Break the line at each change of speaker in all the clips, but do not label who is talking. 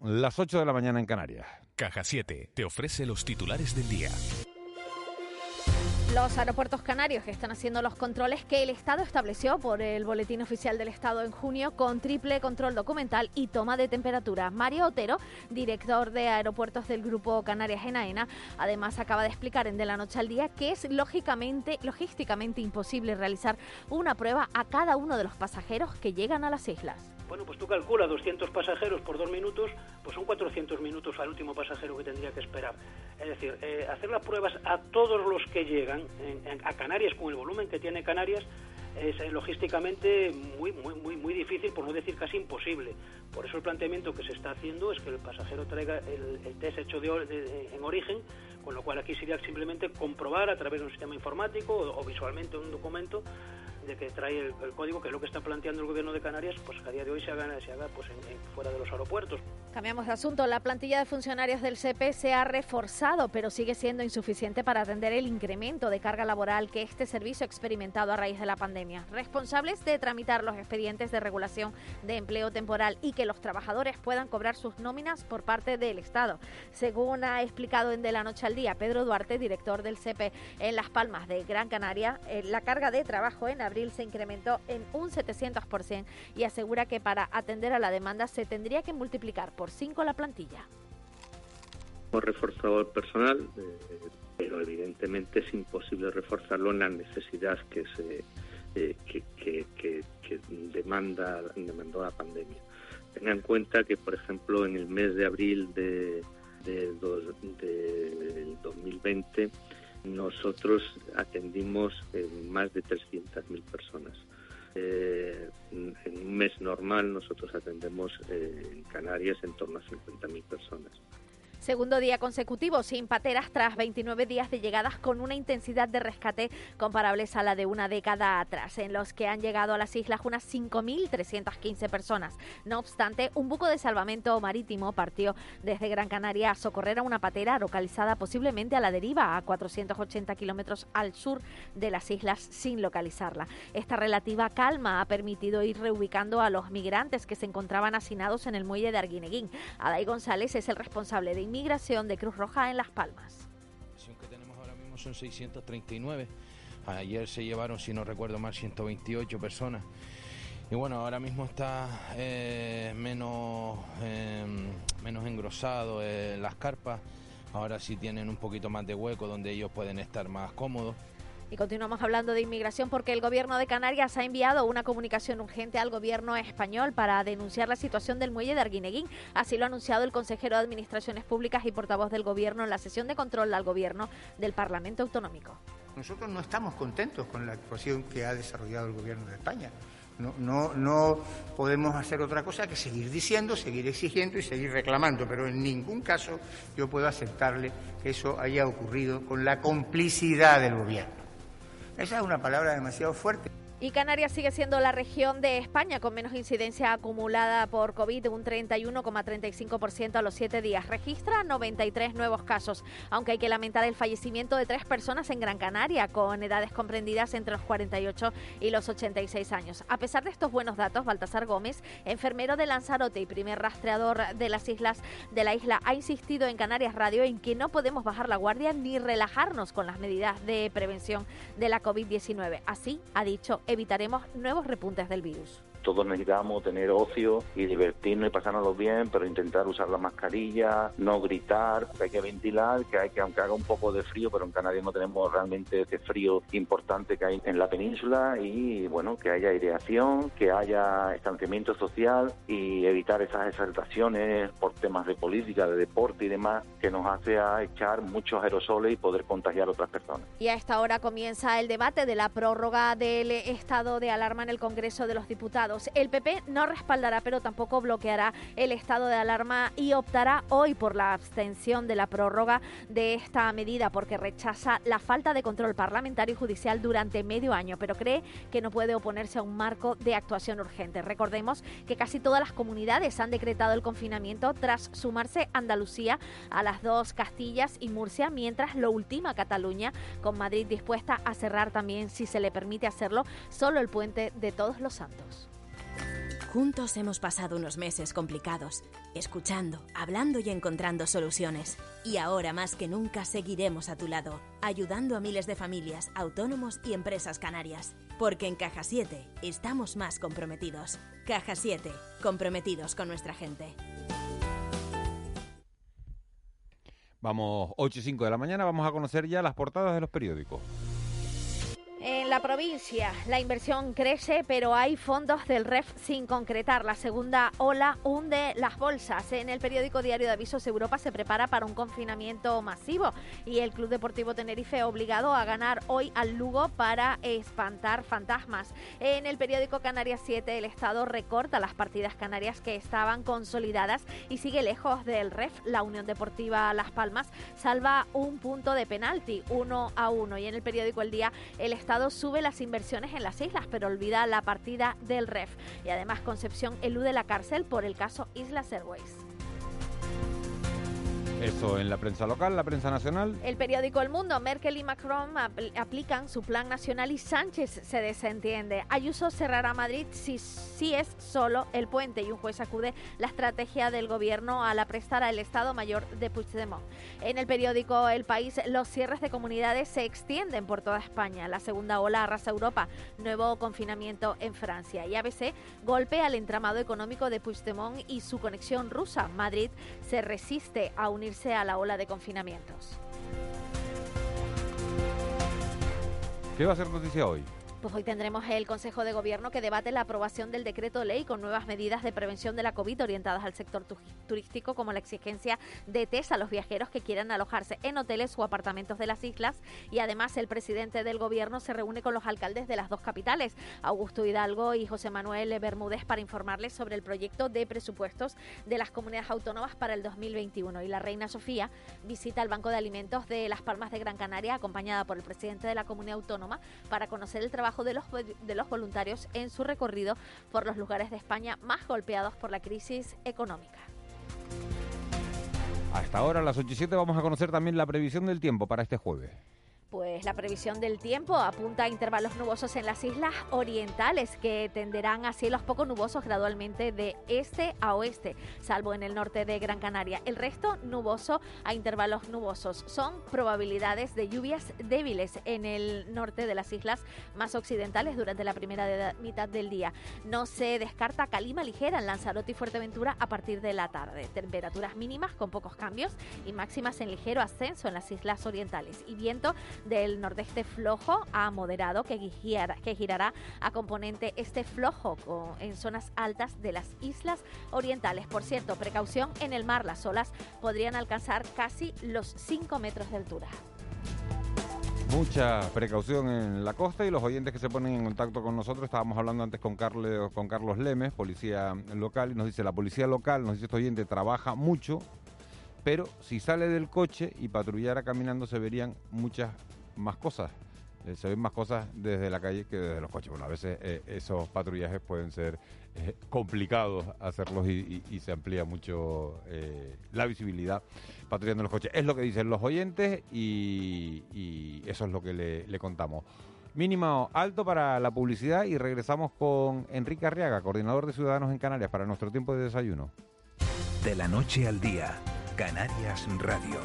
Las 8 de la mañana en Canarias.
Caja 7 te ofrece los titulares del día.
Los aeropuertos canarios que están haciendo los controles que el Estado estableció por el Boletín Oficial del Estado en junio con triple control documental y toma de temperatura. Mario Otero, director de aeropuertos del Grupo Canarias Enaena, además acaba de explicar en De la Noche al Día que es lógicamente, logísticamente imposible realizar una prueba a cada uno de los pasajeros que llegan a las islas.
Bueno, pues tú calcula 200 pasajeros por dos minutos, pues son 400 minutos al último pasajero que tendría que esperar. Es decir, eh, hacer las pruebas a todos los que llegan a Canarias con el volumen que tiene Canarias es eh, logísticamente muy, muy, muy, muy difícil, por no decir casi imposible. Por eso el planteamiento que se está haciendo es que el pasajero traiga el, test hecho de, en origen, con lo cual aquí sería simplemente comprobar a través de un sistema informático o, o visualmente un documento de que trae el, código, que es lo que está planteando el gobierno de Canarias, pues a día de hoy se haga, se haga pues fuera de los aeropuertos.
Cambiamos de asunto. La plantilla de funcionarios del CP se ha reforzado, pero sigue siendo insuficiente para atender el incremento de carga laboral que este servicio ha experimentado a raíz de la pandemia. Responsables de tramitar los expedientes de regulación de empleo temporal y que los trabajadores puedan cobrar sus nóminas por parte del Estado. Según ha explicado en De la Noche al Día Pedro Duarte, director del CP en Las Palmas de Gran Canaria, eh, la carga de trabajo en abril se incrementó en un 700% y asegura que para atender a la demanda se tendría que multiplicar por 5 la plantilla.
Hemos reforzado el personal, eh, pero evidentemente es imposible reforzarlo en la necesidad que se eh, que, demanda demandó la pandemia. Tenga en cuenta que, por ejemplo, en el mes de abril de, de, del 2020 nosotros atendimos más de 300.000 personas. Eh, en un mes normal nosotros atendemos eh, en Canarias en torno a 50.000 personas.
Segundo día consecutivo sin pateras tras 29 días de llegadas con una intensidad de rescate comparables a la de una década atrás, en los que han llegado a las islas unas 5.315 personas. No obstante, un buco de salvamento marítimo partió desde Gran Canaria a socorrer a una patera localizada posiblemente a la deriva a 480 kilómetros al sur de las islas sin localizarla. Esta relativa calma ha permitido ir reubicando a los migrantes que se encontraban hacinados en el muelle de Arguineguín. Adai González es el responsable de migración de Cruz Roja en Las Palmas.
que tenemos ahora mismo son 639. Ayer se llevaron, si no recuerdo mal, 128 personas. Y bueno, ahora mismo está eh, menos, em, menos engrosado eh, las carpas. Ahora sí tienen un poquito más de hueco donde ellos pueden estar más cómodos.
Y continuamos hablando de inmigración porque el gobierno de Canarias ha enviado una comunicación urgente al gobierno español para denunciar la situación del muelle de Arguineguín. Así lo ha anunciado el consejero de Administraciones Públicas y portavoz del gobierno en la sesión de control al gobierno del Parlamento Autonómico.
Nosotros no estamos contentos con la actuación que ha desarrollado el gobierno de España. No, podemos hacer otra cosa que seguir diciendo, seguir exigiendo y seguir reclamando, pero en ningún caso yo puedo aceptarle que eso haya ocurrido con la complicidad del gobierno. Esa es una palabra demasiado fuerte.
Y Canarias sigue siendo la región de España con menos incidencia acumulada por COVID, un 31,35% a los siete días. Registra 93 nuevos casos, aunque hay que lamentar el fallecimiento de tres personas en Gran Canaria con edades comprendidas entre los 48 y los 86 años. A pesar de estos buenos datos, Baltasar Gómez, enfermero de Lanzarote y primer rastreador de las islas de la isla, ha insistido en Canarias Radio en que no podemos bajar la guardia ni relajarnos con las medidas de prevención de la COVID-19. Así ha dicho evitaremos nuevos repuntes del virus
todos necesitamos tener ocio y divertirnos y pasárnoslo bien, pero intentar usar la mascarilla, no gritar, que hay que ventilar, que hay que, aunque haga un poco de frío, pero en Canarias no tenemos realmente ese frío importante que hay en la península y bueno, que haya aireación, que haya estanciamiento social y evitar esas exaltaciones por temas de política, de deporte y demás, que nos hace a echar muchos aerosoles y poder contagiar a otras personas.
Y a esta hora comienza el debate de la prórroga del estado de alarma en el Congreso de los Diputados. El PP no respaldará, pero tampoco bloqueará el estado de alarma y optará hoy por la abstención de la prórroga de esta medida porque rechaza la falta de control parlamentario y judicial durante medio año, pero cree que no puede oponerse a un marco de actuación urgente. Recordemos que casi todas las comunidades han decretado el confinamiento tras sumarse Andalucía a las dos Castillas y Murcia, mientras lo última Cataluña, con Madrid dispuesta a cerrar también, si se le permite hacerlo, solo el puente de Todos los Santos.
Juntos hemos pasado unos meses complicados, escuchando, hablando y encontrando soluciones. Y ahora más que nunca seguiremos a tu lado, ayudando a miles de familias, autónomos y empresas canarias. Porque en Caja 7 estamos más comprometidos. Caja 7, comprometidos con nuestra gente.
Vamos, 8 y 5 de la mañana, vamos a conocer ya las portadas de los periódicos.
En la provincia la inversión crece, pero hay fondos del REF sin concretar. La segunda ola hunde las bolsas. En el periódico Diario de Avisos Europa se prepara para un confinamiento masivo y el Club Deportivo Tenerife obligado a ganar hoy al Lugo para espantar fantasmas. En el periódico Canarias 7 el Estado recorta las partidas canarias que estaban consolidadas y sigue lejos del REF. La Unión Deportiva Las Palmas salva un punto de penalti, uno a uno. Y en el periódico El Día el Estado Estado sube las inversiones en las islas, pero olvida la partida del REF. Y además Concepción elude la cárcel por el caso Islas Airways.
Eso en la prensa local, la prensa nacional.
El periódico El Mundo, Merkel y Macron aplican su plan nacional y Sánchez se desentiende. Ayuso cerrará Madrid si, si es solo el puente y un juez acude la estrategia del gobierno a la prestar al Estado Mayor de Puigdemont. En el periódico El País, los cierres de comunidades se extienden por toda España. La segunda ola arrasa Europa, nuevo confinamiento en Francia. Y ABC, golpe al entramado económico de Puigdemont y su conexión rusa. Madrid se resiste a unir a la ola de confinamientos.
¿Qué va a ser noticia hoy?
Pues hoy tendremos el Consejo de Gobierno que debate la aprobación del decreto ley con nuevas medidas de prevención de la COVID orientadas al sector turístico, como la exigencia de test a los viajeros que quieran alojarse en hoteles o apartamentos de las islas. Y además, el presidente del Gobierno se reúne con los alcaldes de las dos capitales, Augusto Hidalgo y José Manuel Bermúdez, para informarles sobre el proyecto de presupuestos de las comunidades autónomas para el 2021. Y la reina Sofía visita el Banco de Alimentos de Las Palmas de Gran Canaria, acompañada por el presidente de la comunidad autónoma, para conocer el trabajo de los, de los voluntarios en su recorrido por los lugares de España más golpeados por la crisis económica.
Hasta ahora, a las 8 y 7, vamos a conocer también la previsión del tiempo para este jueves.
Pues la previsión del tiempo apunta a intervalos nubosos en las islas orientales que tenderán a cielos poco nubosos gradualmente de este a oeste, salvo en el norte de Gran Canaria. El resto nuboso a intervalos nubosos. Son probabilidades de lluvias débiles en el norte de las islas más occidentales durante la primera mitad del día. No se descarta calima ligera en Lanzarote y Fuerteventura a partir de la tarde. Temperaturas mínimas con pocos cambios y máximas en ligero ascenso en las islas orientales. Y viento del nordeste flojo a moderado que, girará a componente este flojo en zonas altas de las islas orientales. Por cierto, precaución en el mar, las olas podrían alcanzar casi los 5 metros de altura.
Mucha precaución en la costa y los oyentes que se ponen en contacto con nosotros. Estábamos hablando antes con Carlos, con Carlos Lemes, policía local, y nos dice, la policía local, nos dice este oyente, trabaja mucho, pero si sale del coche y patrullara caminando se verían muchas más cosas. Eh, se ven más cosas desde la calle que desde los coches. Bueno, a veces eh, esos patrullajes pueden ser eh, complicados hacerlos y, se amplía mucho la visibilidad patrullando los coches. Es lo que dicen los oyentes y, eso es lo que le, le contamos. Mínimo alto para la publicidad y regresamos con Enrique Arriaga, coordinador de Ciudadanos en Canarias, para nuestro tiempo de desayuno.
De la noche al día, Canarias Radio.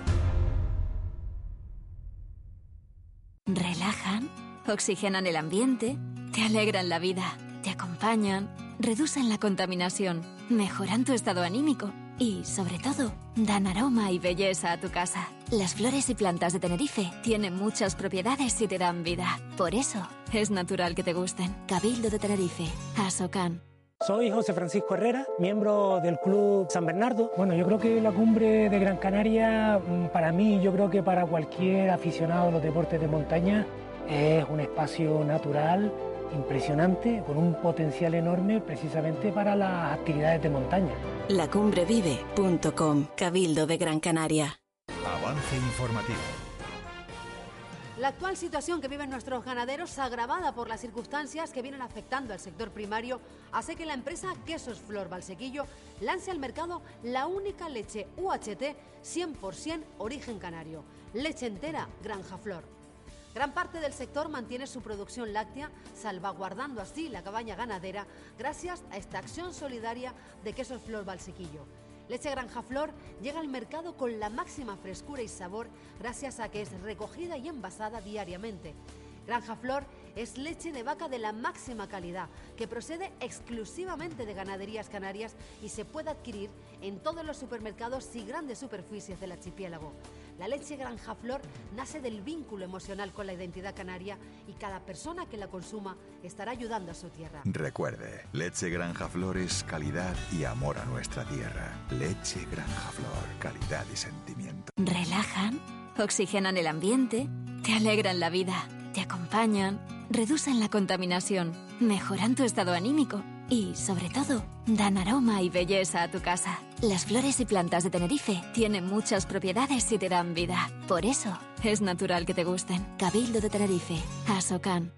Relajan, oxigenan el ambiente, te alegran la vida, te acompañan, reducen la contaminación, mejoran tu estado anímico y, sobre todo, dan aroma y belleza a tu casa. Las flores y plantas de Tenerife tienen muchas propiedades y te dan vida. Por eso, es natural que te gusten. Cabildo de Tenerife, Asocan.
Soy José Francisco Herrera, miembro del Club San Bernardo. Bueno, yo creo que la cumbre de Gran Canaria, mm, para mí, yo creo que para cualquier aficionado a los deportes de montaña, es un espacio natural impresionante, con un potencial enorme precisamente para las actividades de montaña.
Lacumbrevive.com, Cabildo de Gran Canaria.
Avance informativo.
La actual situación que viven nuestros ganaderos, agravada por las circunstancias que vienen afectando al sector primario, hace que la empresa Quesos Flor Valsequillo lance al mercado la única leche UHT 100% origen canario, leche entera Granja Flor. Gran parte del sector mantiene su producción láctea, salvaguardando así la cabaña ganadera gracias a esta acción solidaria de Quesos Flor Valsequillo. Leche Granja Flor llega al mercado con la máxima frescura y sabor gracias a que es recogida y envasada diariamente. Granja Flor es leche de vaca de la máxima calidad, que procede exclusivamente de ganaderías canarias y se puede adquirir en todos los supermercados y grandes superficies del archipiélago. La leche Granja Flor nace del vínculo emocional con la identidad canaria y cada persona que la consuma estará ayudando a su tierra.
Recuerde, leche Granja Flor es calidad y amor a nuestra tierra. Leche Granja Flor, calidad y sentimiento.
Relajan, oxigenan el ambiente, te alegran la vida, te acompañan, reducen la contaminación, mejoran tu estado anímico y, sobre todo, dan aroma y belleza a tu casa. Las flores y plantas de Tenerife tienen muchas propiedades y te dan vida. Por eso, es natural que te gusten. Cabildo de Tenerife, Asocan.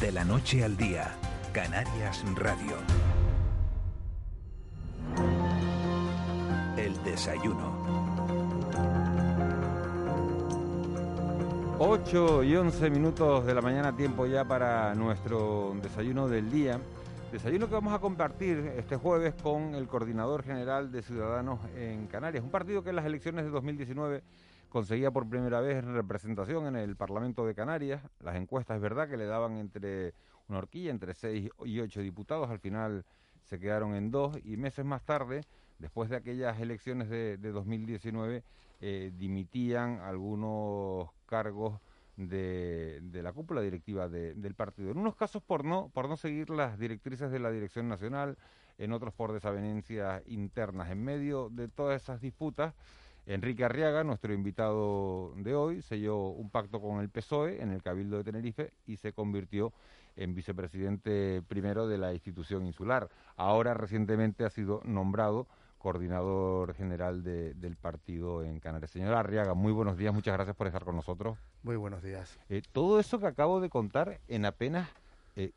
De la noche al día, Canarias Radio. El desayuno.
8 y 11 minutos de la mañana, tiempo ya para nuestro desayuno del día. Desayuno que vamos a compartir este jueves con el coordinador general de Ciudadanos en Canarias. Un partido que en las elecciones de 2019 conseguía por primera vez representación en el Parlamento de Canarias. Las encuestas es verdad que le daban entre una horquilla, entre 6 y 8 diputados. Al final se quedaron en dos y meses más tarde, después de aquellas elecciones de, de 2019, eh, dimitían algunos cargos de, la cúpula directiva del partido. En unos casos por no, por no seguir las directrices de la Dirección Nacional, en otros por desavenencias internas. En medio de todas esas disputas, Enrique Arriaga, nuestro invitado de hoy, selló un pacto con el PSOE en el Cabildo de Tenerife y se convirtió en vicepresidente primero de la institución insular. Ahora recientemente ha sido nombrado coordinador general del partido en Canarias. Señora Arriaga, muy buenos días, muchas gracias por estar con nosotros.
Muy buenos días.
Eh, todo eso que acabo de contar en apenas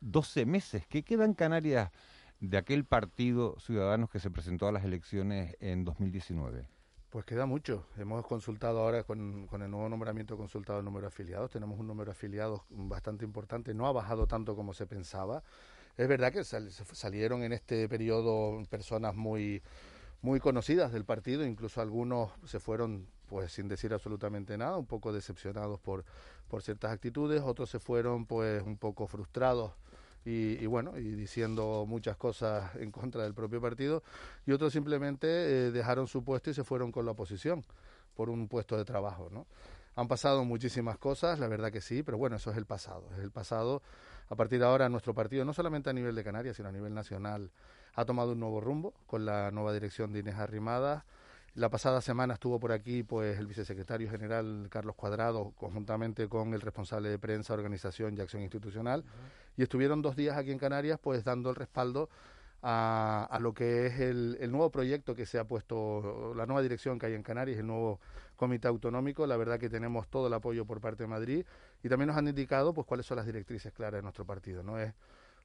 12 eh, meses, ¿qué queda en Canarias de aquel partido Ciudadanos que se presentó a las elecciones en 2019?
Pues queda mucho. Hemos consultado ahora con, con, el nuevo nombramiento, consultado el número de afiliados. Tenemos un número de afiliados bastante importante. No ha bajado tanto como se pensaba. Es verdad que salieron en este periodo personas muy muy conocidas del partido, incluso algunos se fueron pues sin decir absolutamente nada, un poco decepcionados por, por ciertas actitudes, otros se fueron pues un poco frustrados y, bueno, y diciendo muchas cosas en contra del propio partido, y otros simplemente eh, dejaron su puesto y se fueron con la oposición por un puesto de trabajo, ¿no? Han pasado muchísimas cosas, la verdad que sí, pero bueno, eso es el pasado, es el pasado. A partir de ahora nuestro partido, no solamente a nivel de Canarias, sino a nivel nacional, ha tomado un nuevo rumbo con la nueva dirección de Inés Arrimada. La pasada semana estuvo por aquí pues el vicesecretario general Carlos Cuadrado, conjuntamente con el responsable de prensa, organización y acción institucional, y estuvieron dos días aquí en Canarias pues dando el respaldo a, lo que es el, el, nuevo proyecto que se ha puesto, la nueva dirección que hay en Canarias, el nuevo comité autonómico. La verdad que tenemos todo el apoyo por parte de Madrid y también nos han indicado pues cuáles son las directrices claras de nuestro partido. No es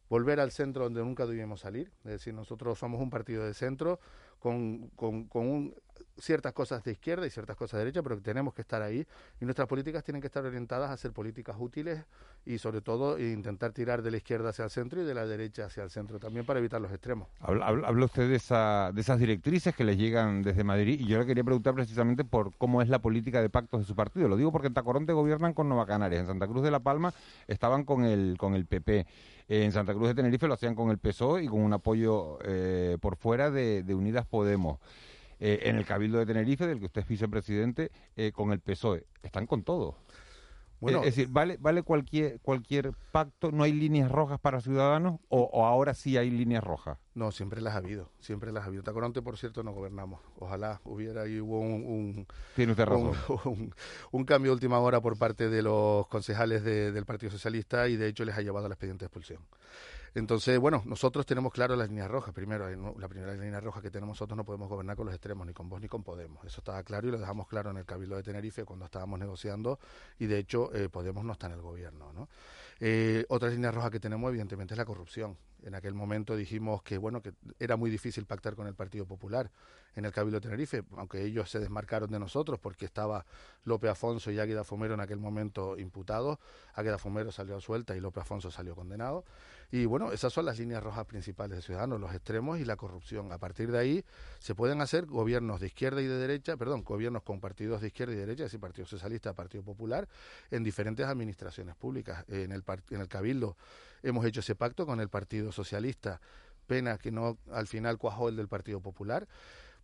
volver al centro donde nunca debíamos salir. Es decir, nosotros somos un partido de centro con, con, con ciertas cosas de izquierda y ciertas cosas de derecha, pero tenemos que estar ahí y nuestras políticas tienen que estar orientadas a ser políticas útiles y sobre todo intentar tirar de la izquierda hacia el centro y de la derecha hacia el centro también para evitar los extremos.
Habla, usted de, esa, de esas directrices que les llegan desde Madrid y yo le quería preguntar precisamente por cómo es la política de pactos de su partido. Lo digo porque en Tacoronte gobiernan con Nueva Canarias, en Santa Cruz de la Palma estaban con el, con el PP. En Santa Cruz de Tenerife lo hacían con el PSOE y con un apoyo eh, por fuera de, Unidas Podemos. Eh, en el Cabildo de Tenerife, del que usted es vicepresidente, eh, con el PSOE. Están con todo. Bueno, es decir, ¿vale, vale cualquier, cualquier pacto? ¿No hay líneas rojas para ciudadanos? O, ahora sí hay líneas rojas?
No, siempre las ha habido, siempre las ha habido. Tacoronte, por cierto, no gobernamos. Ojalá hubiera y hubo un, un, un, cambio de última hora por parte de los concejales del Partido Socialista y de hecho les ha llevado al expediente de expulsión. Entonces, bueno, nosotros tenemos claro las líneas rojas. Primero, la primera línea roja que tenemos nosotros no podemos gobernar con los extremos, ni con vos ni con Podemos. Eso estaba claro y lo dejamos claro en el Cabildo de Tenerife cuando estábamos negociando y de hecho eh, Podemos no está en el gobierno. ¿no? Eh, otra línea roja que tenemos, evidentemente, es la corrupción. En aquel momento dijimos que bueno que era muy difícil pactar con el Partido Popular en el Cabildo de Tenerife, aunque ellos se desmarcaron de nosotros porque estaba López Afonso y Águeda Fumero en aquel momento imputados. Águeda Fumero salió suelta y López Afonso salió condenado. Y bueno, esas son las líneas rojas principales de Ciudadanos, los extremos y la corrupción. A partir de ahí se pueden hacer gobiernos de izquierda y de derecha, perdón, gobiernos con partidos de izquierda y derecha, es decir, Partido Socialista, Partido Popular, en diferentes administraciones públicas. En el, en el Cabildo hemos hecho ese pacto con el Partido Socialista, pena que no al final cuajó el del Partido Popular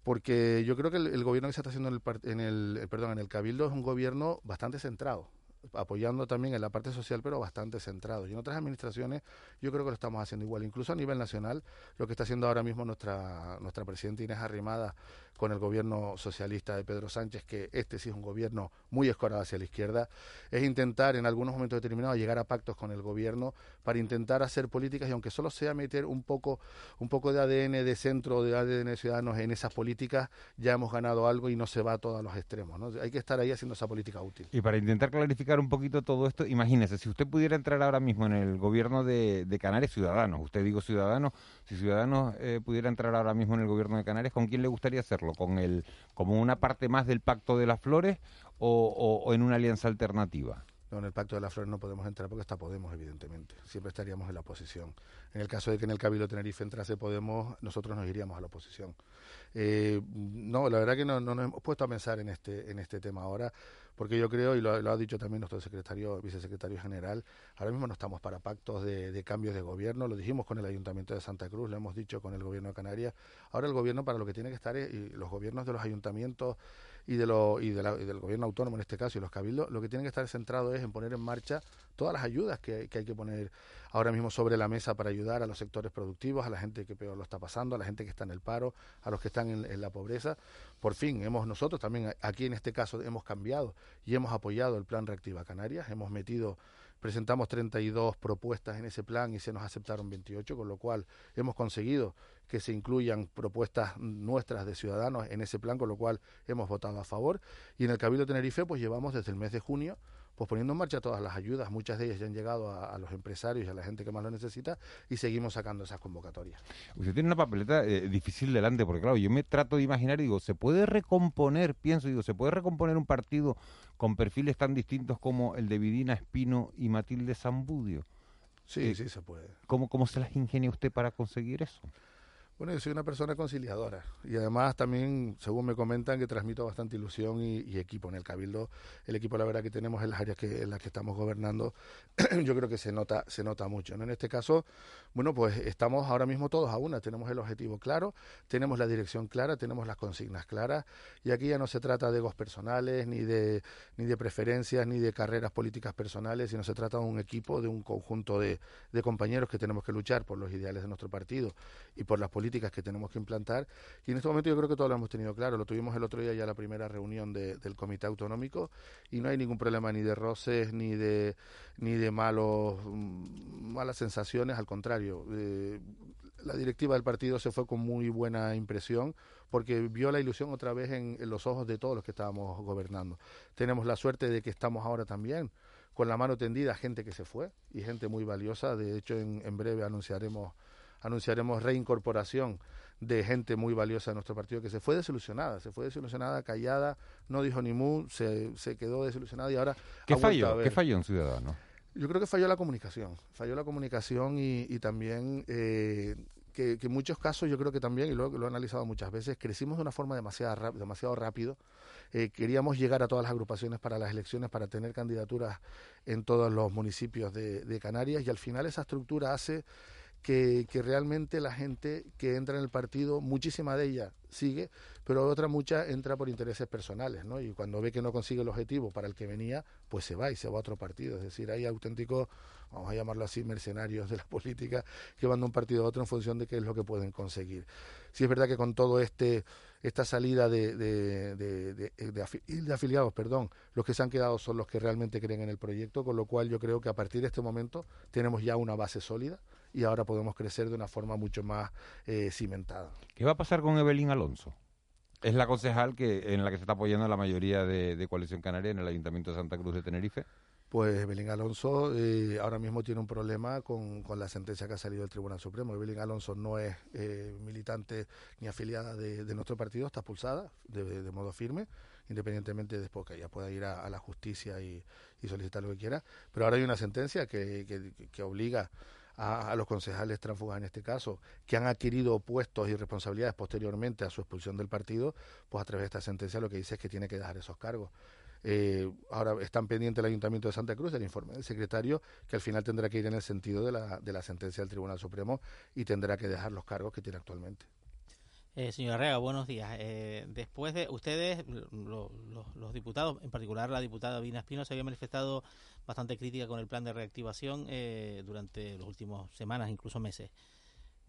porque yo creo que el, gobierno que se está haciendo en el, en el, perdón, en el Cabildo es un gobierno bastante centrado apoyando también en la parte social, pero bastante centrado. Y en otras administraciones yo creo que lo estamos haciendo igual. Incluso a nivel nacional, lo que está haciendo ahora mismo nuestra, nuestra presidenta Inés Arrimada con el gobierno socialista de Pedro Sánchez, que este sí es un gobierno muy escorado hacia la izquierda, es intentar en algunos momentos determinados llegar a pactos con el gobierno para intentar hacer políticas y aunque solo sea meter un poco, un poco de ADN de centro, de ADN de ciudadanos en esas políticas, ya hemos ganado algo y no se va a todos los extremos. Hay que estar ahí haciendo esa política útil.
Y para intentar clarificar un poquito todo esto, imagínese, si usted pudiera entrar ahora mismo en el gobierno de, Canarias, Ciudadanos, usted digo Ciudadanos, si Ciudadanos eh, pudiera entrar ahora mismo en el gobierno de Canarias, ¿con quién le gustaría hacerlo? Con el como una parte más del Pacto de las Flores o, en una alianza alternativa?
No, en el Pacto de las Flores no podemos entrar porque está Podemos, evidentemente. Siempre estaríamos en la oposición. En el caso de que en el Cabildo Tenerife entrase Podemos, nosotros nos iríamos a la oposición. Eh, no, la verdad que no, no, nos hemos puesto a pensar en este, en este tema ahora porque yo creo, y lo, ha dicho también nuestro secretario, vicesecretario general, ahora mismo no estamos para pactos de, cambios de gobierno, lo dijimos con el Ayuntamiento de Santa Cruz, lo hemos dicho con el Gobierno de Canarias, ahora el Gobierno para lo que tiene que estar es, y los gobiernos de los ayuntamientos y, de lo, y, del Gobierno autónomo en este caso y los cabildos, lo que tienen que estar centrado es en poner en marcha todas las ayudas que hay que poner ahora mismo sobre la mesa para ayudar a los sectores productivos, a la gente que peor lo está pasando, a la gente que está en el paro, a los que están en, la pobreza. Por fin, hemos nosotros también aquí en este caso hemos cambiado y hemos apoyado el plan Reactiva Canarias, hemos metido presentamos 32 propuestas en ese plan y se nos aceptaron 28, con lo cual hemos conseguido que se incluyan propuestas nuestras de ciudadanos en ese plan, con lo cual hemos votado a favor. Y en el Cabildo Tenerife, pues llevamos desde el mes de junio pues poniendo en marcha todas las ayudas, muchas de ellas ya han llegado a, los empresarios y a la gente que más lo necesita y seguimos sacando esas convocatorias.
Usted tiene una papeleta eh, difícil delante, porque claro, yo me trato de imaginar y digo, ¿se puede recomponer, pienso, digo, ¿se puede recomponer un partido con perfiles tan distintos como el de Vidina Espino y Matilde Zambudio?
Sí, eh, sí se puede.
¿Cómo, ¿Cómo se las ingenia usted para conseguir eso?
Bueno, yo soy una persona conciliadora y además también, según me comentan, que transmito bastante ilusión y, equipo en el Cabildo. El equipo, la verdad, que tenemos en las áreas que, en las que estamos gobernando, yo creo que se nota, se nota mucho. ¿no? En este caso, bueno, pues estamos ahora mismo todos a una, tenemos el objetivo claro, tenemos la dirección clara, tenemos las consignas claras y aquí ya no se trata de egos personales, ni de, ni de preferencias, ni de carreras políticas personales, sino se trata de un equipo, de un conjunto de, de compañeros que tenemos que luchar por los ideales de nuestro partido y por las políticas que tenemos que implantar. Y en este momento yo creo que todos lo hemos tenido claro. Lo tuvimos el otro día ya la primera reunión del Comité Autonómico y no hay ningún problema ni de roces ni de ni de malos mm, malas sensaciones. Al contrario, eh, la directiva del partido se fue con muy buena impresión porque vio la ilusión otra vez en, los ojos de todos los que estábamos gobernando. Tenemos la suerte de que estamos ahora también con la mano tendida gente que se fue y gente muy valiosa. De hecho, en breve anunciaremos anunciaremos reincorporación de gente muy valiosa de nuestro partido que se fue desilusionada, se fue desilusionada, callada, no dijo ni mu, se, se quedó desilusionada y ahora...
¿Qué falló? ¿Qué falló en Ciudadanos?
Yo creo que falló la comunicación, falló la comunicación y, y también eh, que, en muchos casos yo creo que también, y lo, lo he analizado muchas veces, crecimos de una forma demasiado, demasiado rápido. Eh, queríamos llegar a todas las agrupaciones para las elecciones, para tener candidaturas en todos los municipios de, de Canarias y al final esa estructura hace que, realmente la gente que entra en el partido, muchísima de ella sigue, pero otra mucha entra por intereses personales, ¿no? Y cuando ve que no consigue el objetivo para el que venía, pues se va y se va a otro partido. Es decir, hay auténticos, vamos a llamarlo así, mercenarios de la política que van de un partido a otro en función de qué es lo que pueden conseguir. Sí es verdad que con todo este esta salida de, de, afiliados, perdón, los que se han quedado son los que realmente creen en el proyecto, con lo cual yo creo que a partir de este momento tenemos ya una base sólida y ahora podemos crecer de una forma mucho más eh, cimentada.
¿Qué va a pasar con Evelyn Alonso? Es la concejal que en la que se está apoyando la mayoría de, de Coalición Canaria en el Ayuntamiento de Santa Cruz de Tenerife.
Pues Evelyn Alonso eh, ahora mismo tiene un problema con, con, la sentencia que ha salido del Tribunal Supremo. Evelyn Alonso no es eh, militante ni afiliada de, de, nuestro partido, está expulsada de, de, modo firme, independientemente de después que ella pueda ir a, a la justicia y, y, solicitar lo que quiera. Pero ahora hay una sentencia que, que, que obliga a, a, los concejales transfugas en este caso, que han adquirido puestos y responsabilidades posteriormente a su expulsión del partido, pues a través de esta sentencia lo que dice es que tiene que dejar esos cargos. Eh, ahora están pendientes el Ayuntamiento de Santa Cruz del informe del secretario, que al final tendrá que ir en el sentido de la, de la sentencia del Tribunal Supremo y tendrá que dejar los cargos que tiene actualmente.
Eh, señora Rega, buenos días. Eh, después de ustedes, lo, lo, los diputados, en particular la diputada Vina Espino, se había manifestado bastante crítica con el plan de reactivación eh, durante las últimas semanas, incluso meses.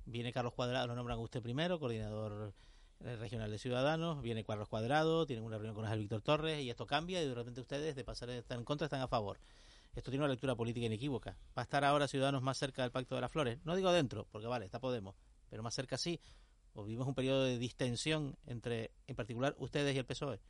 Viene Carlos Cuadrado, lo nombran usted primero, coordinador regional de Ciudadanos, viene Carlos Cuadrado, tienen una reunión con Ángel Víctor Torres y esto cambia y de repente ustedes de pasar a estar en contra están a favor. Esto tiene una lectura política inequívoca. ¿Va a estar ahora Ciudadanos más cerca del Pacto de las Flores? No digo dentro, porque vale, está Podemos, pero más cerca sí. ¿O vivimos un periodo de distensión entre, en particular, ustedes y el PSOE?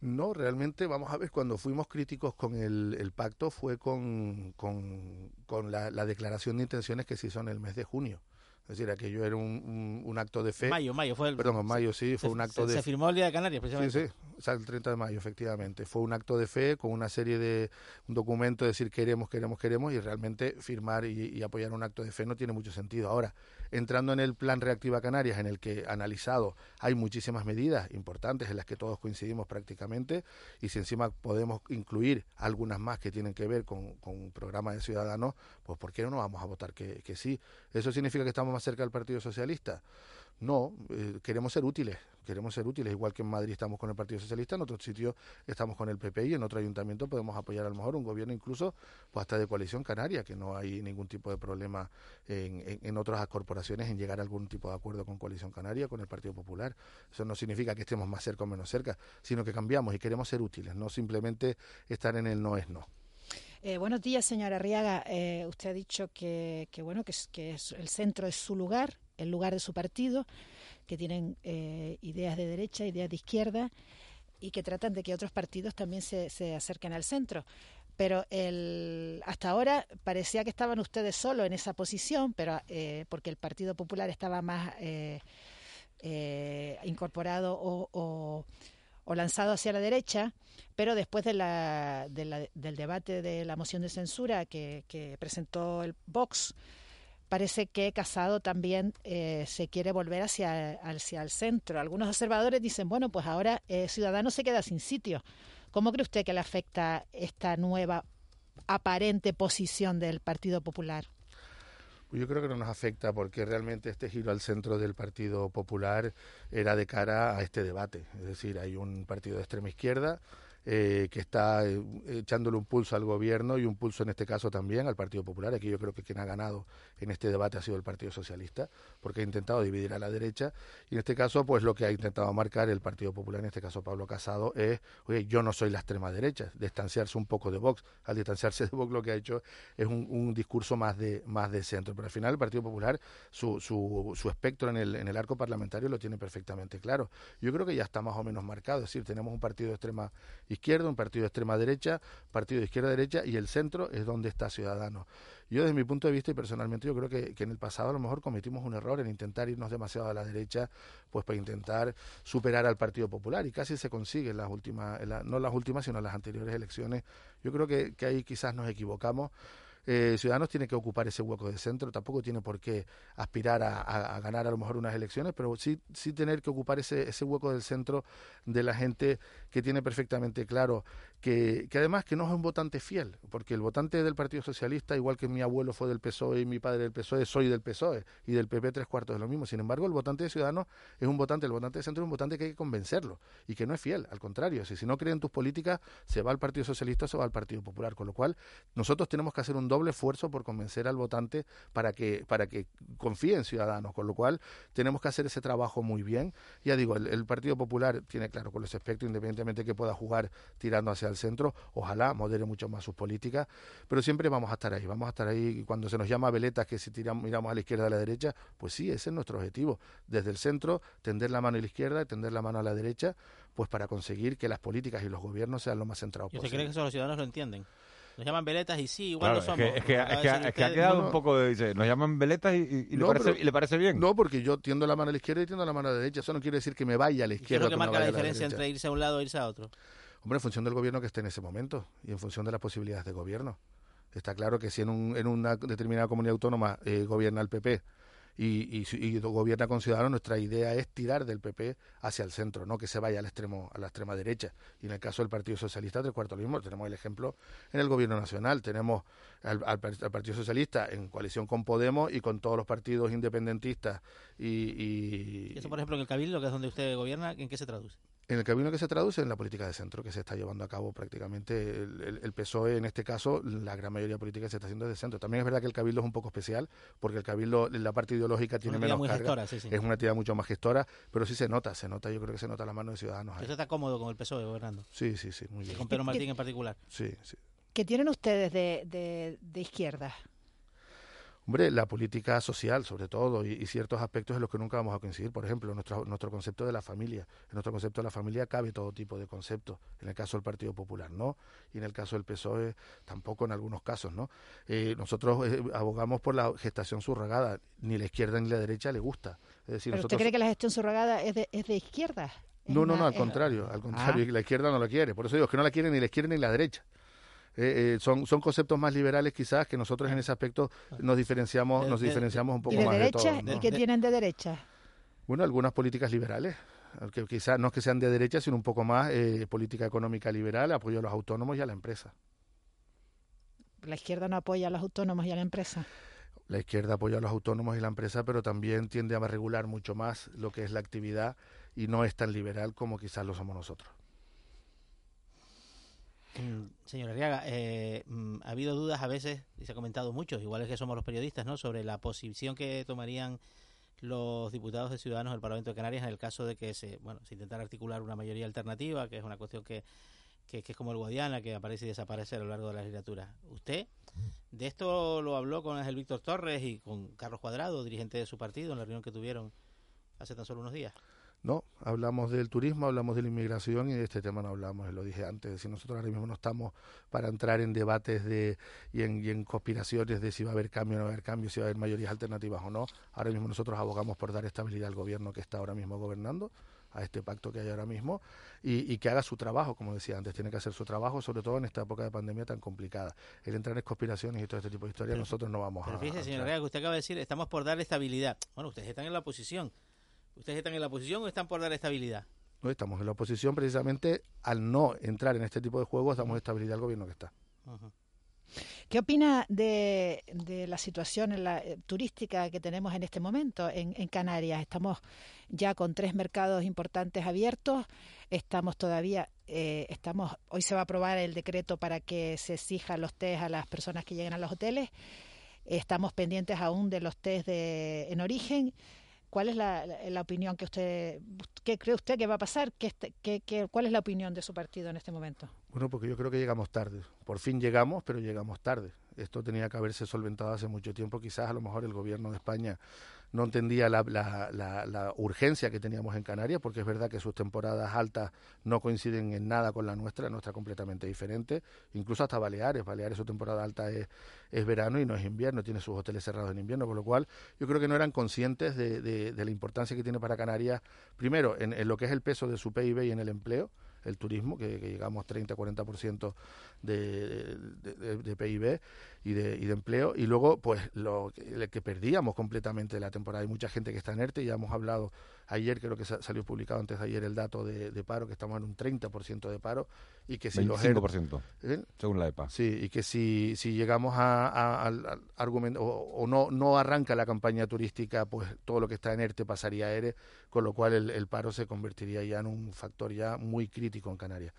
No, realmente, vamos a ver, cuando fuimos críticos con el, el pacto fue con, con, con la, la declaración de intenciones que se hizo en el mes de junio. Es decir, aquello era un, un, un, acto de fe.
Mayo, mayo fue el.
Perdón, mayo sí, fue
se,
un acto
se,
de.
Se firmó el Día de Canarias, precisamente.
Sí, sí, o sea, el 30 de mayo, efectivamente. Fue un acto de fe con una serie de. un documento de decir queremos, queremos, queremos, y realmente firmar y, y, apoyar un acto de fe no tiene mucho sentido. Ahora, entrando en el plan Reactiva Canarias, en el que analizado hay muchísimas medidas importantes en las que todos coincidimos prácticamente, y si encima podemos incluir algunas más que tienen que ver con, con un programa de ciudadanos, pues ¿por qué no vamos a votar que, que sí? ¿Eso significa que estamos más cerca del Partido Socialista? No, eh, queremos ser útiles, queremos ser útiles, igual que en Madrid estamos con el Partido Socialista, en otros sitios estamos con el PP y en otro ayuntamiento podemos apoyar a lo mejor un gobierno incluso pues hasta de coalición canaria, que no hay ningún tipo de problema en, en, otras corporaciones en llegar a algún tipo de acuerdo con coalición canaria, con el Partido Popular. Eso no significa que estemos más cerca o menos cerca, sino que cambiamos y queremos ser útiles, no simplemente estar en el no es no.
Eh, buenos días, señora Arriaga. Eh, usted ha dicho que, que bueno que, que es, el centro es su lugar, el lugar de su partido, que tienen eh, ideas de derecha, ideas de izquierda y que tratan de que otros partidos también se, se acerquen al centro. Pero el, hasta ahora parecía que estaban ustedes solo en esa posición, pero eh, porque el Partido Popular estaba más eh, eh, incorporado o, o, lanzado hacia la derecha, pero después de la, de la, del debate de la moción de censura que presentó el Vox, parece que Casado también eh, se quiere volver hacia, hacia el centro. Algunos observadores dicen, bueno, pues ahora eh, Ciudadanos se queda sin sitio. ¿Cómo cree usted que le afecta esta nueva aparente posición del Partido Popular?
Yo creo que no nos afecta porque realmente este giro al centro del Partido Popular era de cara a este debate. Es decir, hay un partido de extrema izquierda, eh, que está eh, echándole un pulso al gobierno y un pulso en este caso también al Partido Popular. Aquí yo creo que quien ha ganado en este debate ha sido el Partido Socialista, porque ha intentado dividir a la derecha y en este caso, pues lo que ha intentado marcar el Partido Popular, en este caso Pablo Casado, es, oye, yo no soy la extrema derecha, distanciarse un poco de Vox. Al distanciarse de Vox lo que ha hecho es un, discurso más de, más de centro, pero al final el Partido Popular, su, su, su espectro en el, en el arco parlamentario lo tiene perfectamente claro. Yo creo que ya está más o menos marcado, es decir, tenemos un partido de extrema un partido de extrema derecha, partido de izquierda derecha y el centro es donde está Ciudadanos. Yo desde mi punto de vista y personalmente yo creo que, que, en el pasado a lo mejor cometimos un error en intentar irnos demasiado a la derecha, pues para intentar superar al Partido Popular y casi se consigue en las últimas, en la, no las últimas sino en las anteriores elecciones. Yo creo que, que ahí quizás nos equivocamos. Eh, Ciudadanos tiene que ocupar ese hueco de centro, tampoco tiene por qué aspirar a, ganar a lo mejor unas elecciones, pero sí, sí tener que ocupar ese hueco del centro de la gente que tiene perfectamente claro que, además que no es un votante fiel, porque el votante del Partido Socialista, igual que mi abuelo fue del PSOE y mi padre del PSOE, soy del PSOE y del PP tres cuartos de lo mismo. Sin embargo, el votante de Ciudadanos es un votante, el votante de centro es un votante que hay que convencerlo y que no es fiel, al contrario, si, si no cree en tus políticas, se va al Partido Socialista o se va al Partido Popular, con lo cual nosotros tenemos que hacer un doble esfuerzo por convencer al votante para que, para que confíe en Ciudadanos, con lo cual tenemos que hacer ese trabajo muy bien. Ya digo, el, Partido Popular tiene claro con los aspectos, independientemente que pueda jugar tirando hacia el centro, ojalá modere mucho más sus políticas, pero siempre vamos a estar ahí, vamos a estar ahí cuando se nos llama veletas que si tiramos, miramos a la izquierda o a la derecha, pues sí, ese es nuestro objetivo, desde el centro, tender la mano a la izquierda y tender la mano a la derecha, pues para conseguir que las políticas y los gobiernos sean lo más centrados
posible.
¿Y
usted cree que eso los ciudadanos lo entienden? Nos llaman veletas y sí, igual lo somos.
Es que, es que, ha quedado un poco de... Dice, nos llaman veletas y, le parece, y, le parece, bien.
No, porque yo tiendo la mano a la izquierda y tiendo la mano a la derecha. Eso no quiere decir que me vaya a la izquierda.
¿Qué es lo que marca la diferencia entre irse a un lado e irse a otro?
Hombre, en función del gobierno que esté en ese momento y en función de las posibilidades de gobierno. Está claro que si en, un, en una determinada comunidad autónoma eh, gobierna el PP y, gobierna con Ciudadanos, nuestra idea es tirar del PP hacia el centro, no que se vaya al extremo, a la extrema derecha. Y en el caso del Partido Socialista, tres cuartos lo mismo. Tenemos el ejemplo en el gobierno nacional. Tenemos al, Partido Socialista en coalición con Podemos y con todos los partidos independentistas. Y,
eso, por ejemplo, en el Cabildo, que es donde usted gobierna, ¿en qué se traduce?
En el camino que se traduce en la política de centro que se está llevando a cabo prácticamente el, PSOE en este caso la gran mayoría política se está haciendo de centro. También es verdad que el cabildo es un poco especial porque el cabildo la parte ideológica tiene menos carga. es una actividad mucho más gestora pero sí se nota se nota yo creo que se nota la mano de ciudadanos
usted está cómodo con el PSOE gobernando.
Sí sí sí muy bien.
con Pedro Martín en particular.
Sí sí.
¿Qué tienen ustedes de, de, de izquierda
Hombre, la política social, sobre todo, y, ciertos aspectos en los que nunca vamos a coincidir. Por ejemplo, nuestro, nuestro concepto de la familia. En nuestro concepto de la familia cabe todo tipo de conceptos. En el caso del Partido Popular, no. Y en el caso del PSOE, tampoco en algunos casos, ¿no? Eh, nosotros eh, abogamos por la gestación subrogada. Ni la izquierda ni la derecha le gusta. Es decir,
¿Pero usted cree que la gestión subrogada es de, es de izquierda?
No, no, no, al contrario. Al contrario, ah. la izquierda no la quiere. Por eso digo que no la quiere ni la izquierda ni la derecha. Eh, eh, son, son conceptos más liberales quizás que nosotros en ese aspecto nos diferenciamos, nos diferenciamos un poco
¿Y de
más
derecha?
de todo.
¿Y qué tienen de derecha?
Bueno, algunas políticas liberales, que quizás no es que sean de derecha, sino un poco más eh, política económica liberal, apoyo a los autónomos y a la empresa.
¿La izquierda no apoya a los autónomos y a la empresa?
La izquierda apoya a los autónomos y la empresa, pero también tiende a regular mucho más lo que es la actividad y no es tan liberal como quizás lo somos nosotros.
Mm, señor Arriaga, eh, mm, ha habido dudas a veces, y se ha comentado mucho, igual es que somos los periodistas, ¿no? sobre la posición que tomarían los diputados de Ciudadanos del Parlamento de Canarias en el caso de que se, bueno, se intentara articular una mayoría alternativa, que es una cuestión que, que, es como el Guadiana, que aparece y desaparece a lo largo de la legislatura. Usted de esto lo habló con Ángel Víctor Torres y con Carlos Cuadrado, dirigente de su partido, en la reunión que tuvieron hace tan solo unos días.
No, hablamos del turismo, hablamos de la inmigración y de este tema no hablamos, lo dije antes. Si nosotros ahora mismo no estamos para entrar en debates de, y, en, y en conspiraciones de si va a haber cambio o no va a haber cambio, si va a haber mayorías alternativas o no. Ahora mismo nosotros abogamos por dar estabilidad al gobierno que está ahora mismo gobernando a este pacto que hay ahora mismo y, y, que haga su trabajo, como decía antes, tiene que hacer su trabajo, sobre todo en esta época de pandemia tan complicada. El entrar en conspiraciones y todo este tipo de historias, nosotros no vamos
pero
a.
Fíjese, señor que usted acaba de decir, estamos por dar estabilidad. Bueno, ustedes están en la oposición. ¿Ustedes están en la oposición o están por dar estabilidad?
No, estamos en la oposición precisamente al no entrar en este tipo de juegos, damos estabilidad al gobierno que está.
¿Qué opina de, la situación en la, eh, turística que tenemos en este momento en, Canarias? Estamos ya con tres mercados importantes abiertos, estamos todavía, eh, estamos, hoy se va a aprobar el decreto para que se exijan los test a las personas que lleguen a los hoteles, estamos pendientes aún de los test de, en origen. ¿Cuál es la, opinión que usted, qué cree usted que va a pasar? ¿Qué, qué, qué, cuál es la opinión de su partido en este momento?
Bueno, porque yo creo que llegamos tarde. Por fin llegamos, pero llegamos tarde. Esto tenía que haberse solventado hace mucho tiempo. Quizás a lo mejor el gobierno de España no entendía la, la, urgencia que teníamos en Canarias, porque es verdad que sus temporadas altas no coinciden en nada con la nuestra, la nuestra completamente diferente, incluso hasta Baleares, Baleares su temporada alta es, es verano y no es invierno, tiene sus hoteles cerrados en invierno, con lo cual yo creo que no eran conscientes de, de, la importancia que tiene para Canarias, primero, en, en lo que es el peso de su PIB y en el empleo, el turismo, que, llegamos 30-40% de, de, de, PIB y de, y de empleo, y luego pues lo que, perdíamos completamente la temporada. Hay mucha gente que está en ERTE, ya hemos hablado Ayer creo que salió publicado antes de ayer el dato de, paro, que estamos en un 30% de paro y que si
25%, ¿eh? según la EPA.
Sí, y que si, si llegamos a, al argumento o, no, no arranca la campaña turística, pues todo lo que está en ERTE pasaría a ERE, con lo cual el, el paro se convertiría ya en un factor ya muy crítico en Canarias.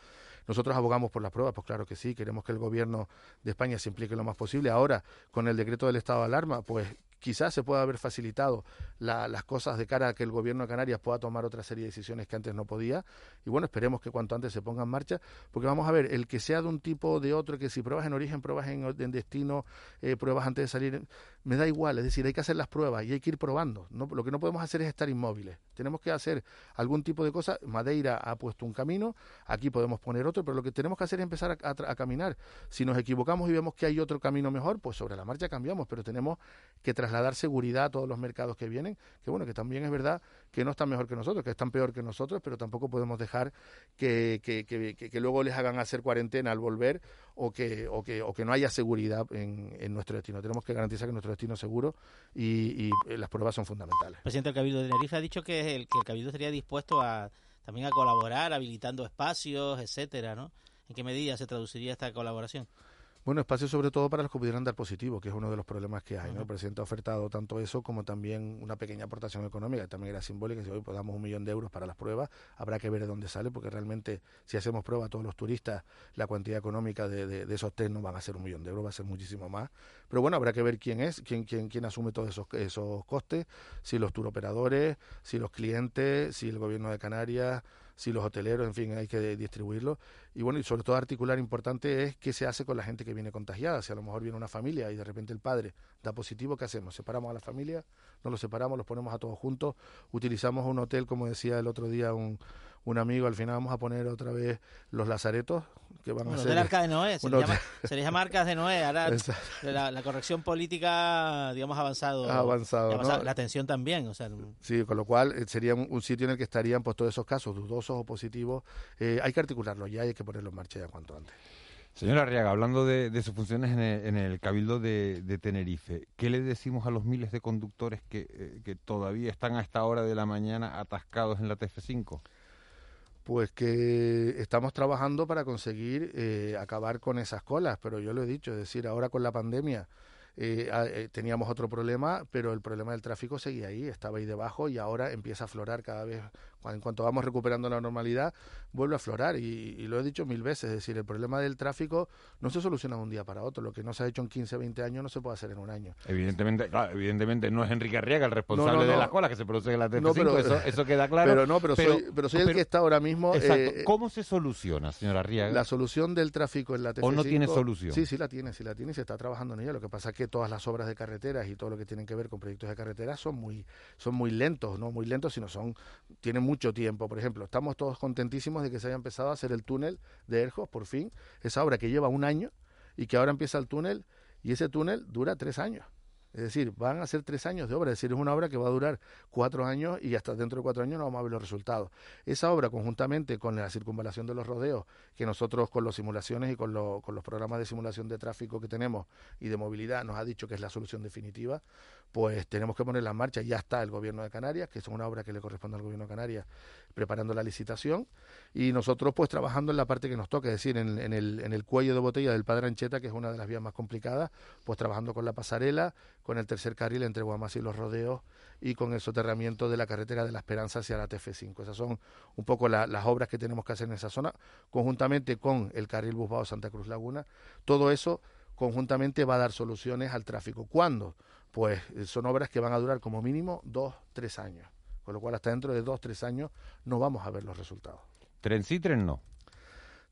Nosotros abogamos por las pruebas, pues claro que sí, queremos que el gobierno de España se implique lo más posible. Ahora, con el decreto del estado de alarma, pues quizás se pueda haber facilitado las cosas de cara a que el gobierno de Canarias pueda tomar otra serie de decisiones que antes no podía. Y bueno, esperemos que cuanto antes se ponga en marcha, porque vamos a ver, el que sea de un tipo o de otro, que si pruebas en origen, pruebas en, destino, eh, pruebas antes de salir, me da igual. Es decir, hay que hacer las pruebas y hay que ir probando. No, lo que no podemos hacer es estar inmóviles. Tenemos que hacer algún tipo de cosa. Madeira ha puesto un camino, aquí podemos poner otro, pero lo que tenemos que hacer es empezar a caminar. Si nos equivocamos y vemos que hay otro camino mejor, pues sobre la marcha cambiamos, pero tenemos que trasladar seguridad a todos los mercados que vienen, que bueno, que también es verdad que no están mejor que nosotros, que están peor que nosotros, pero tampoco podemos dejar que, que, que, luego les hagan hacer cuarentena al volver o que, o que, o que no haya seguridad en, en nuestro destino. Tenemos que garantizar que nuestro destino es seguro y, y eh, las pruebas son fundamentales.
Presidente del Cabildo de Tenerife ha dicho que el, que el Cabildo estaría dispuesto a también a colaborar, habilitando espacios, etcétera, ¿no? ¿En qué medida se traduciría esta colaboración?
Bueno, espacio sobre todo para los que pudieran dar positivo, que es uno de los problemas que hay. ¿no? El presidente ha ofertado tanto eso como también una pequeña aportación económica, que también era simbólica. Si hoy pues, damos un millón de euros para las pruebas, habrá que ver de dónde sale, porque realmente si hacemos prueba a todos los turistas, la cuantía económica de, esos test no van a ser un millón de euros, va a ser muchísimo más. Pero bueno, habrá que ver quién es, quién, quién, quién asume todos esos, esos costes, si los turoperadores, si los clientes, si el gobierno de Canarias si los hoteleros, en fin, hay que distribuirlo. Y bueno, y sobre todo articular importante es qué se hace con la gente que viene contagiada. Si a lo mejor viene una familia y de repente el padre da positivo, ¿qué hacemos? ¿Separamos a la familia? ¿No los separamos? ¿Los ponemos a todos juntos? ¿Utilizamos un hotel, como decía el otro día un, un amigo, al final vamos a poner otra vez los lazaretos que van a ser...
del Arca de Noé, se, le llama, se le llama Arcas de Noé, ahora la, corrección política, digamos, ha avanzado.
Ha avanzado,
La atención también, o sea...
Sí, con lo cual eh, sería un, sitio en el que estarían pues todos esos casos, dudosos o positivos, eh, hay que articularlo ya y hay que ponerlo en marcha ya cuanto antes.
Señora Arriaga, hablando de, sus funciones en el, Cabildo de, Tenerife, ¿qué le decimos a los miles de conductores que, eh, que todavía están a esta hora de la mañana atascados en la TF5?
Pues que estamos trabajando para conseguir eh, acabar con esas colas, pero yo lo he dicho, es decir, ahora con la pandemia eh, eh, teníamos otro problema, pero el problema del tráfico seguía ahí, estaba ahí debajo y ahora empieza a aflorar cada vez en cuanto vamos recuperando la normalidad, vuelve a aflorar. Y, lo he dicho mil veces, es decir, el problema del tráfico no se soluciona de un día para otro. Lo que no se ha hecho en 15, 20 años no se puede hacer en un año.
Evidentemente, evidentemente no es Enrique Arriaga el responsable de la cola que se produce en la TF5, eso, queda claro.
Pero no, pero, soy, pero soy el que está ahora mismo...
Exacto. Eh, ¿Cómo se soluciona, señora Arriaga?
La solución del tráfico en la TF5...
¿O no tiene solución?
Sí, sí la tiene, sí la tiene y se está trabajando en ella. Lo que pasa es que todas las obras de carreteras y todo lo que tienen que ver con proyectos de carreteras son muy, son muy lentos, no muy lentos, sino son tienen mucho tiempo. Por ejemplo, estamos todos contentísimos de que se haya empezado a hacer el túnel de Erjos, por fin, esa obra que lleva un año y que ahora empieza el túnel y ese túnel dura tres años. Es decir, van a ser tres años de obra, es decir, es una obra que va a durar cuatro años y hasta dentro de cuatro años no vamos a ver los resultados. Esa obra, conjuntamente con la circunvalación de los rodeos, que nosotros con las simulaciones y con, con los programas de simulación de tráfico que tenemos y de movilidad nos ha dicho que es la solución definitiva, pues tenemos que ponerla en marcha. Ya está el Gobierno de Canarias, que es una obra que le corresponde al Gobierno de Canarias, preparando la licitación y nosotros pues trabajando en la parte que nos toca, es decir, en, el, en el cuello de botella del Padre Ancheta, que es una de las vías más complicadas, pues trabajando con la pasarela, con el tercer carril entre Guamas y Los Rodeos y con el soterramiento de la carretera de la Esperanza hacia la TF5. Esas son un poco las obras que tenemos que hacer en esa zona, conjuntamente con el carril Busbao Santa Cruz Laguna. Todo eso conjuntamente va a dar soluciones al tráfico. ¿Cuándo? Pues eh, son obras que van a durar como mínimo dos, tres años. Con lo cual hasta dentro de dos, tres años no vamos a ver los resultados.
¿Tren sí, tren no?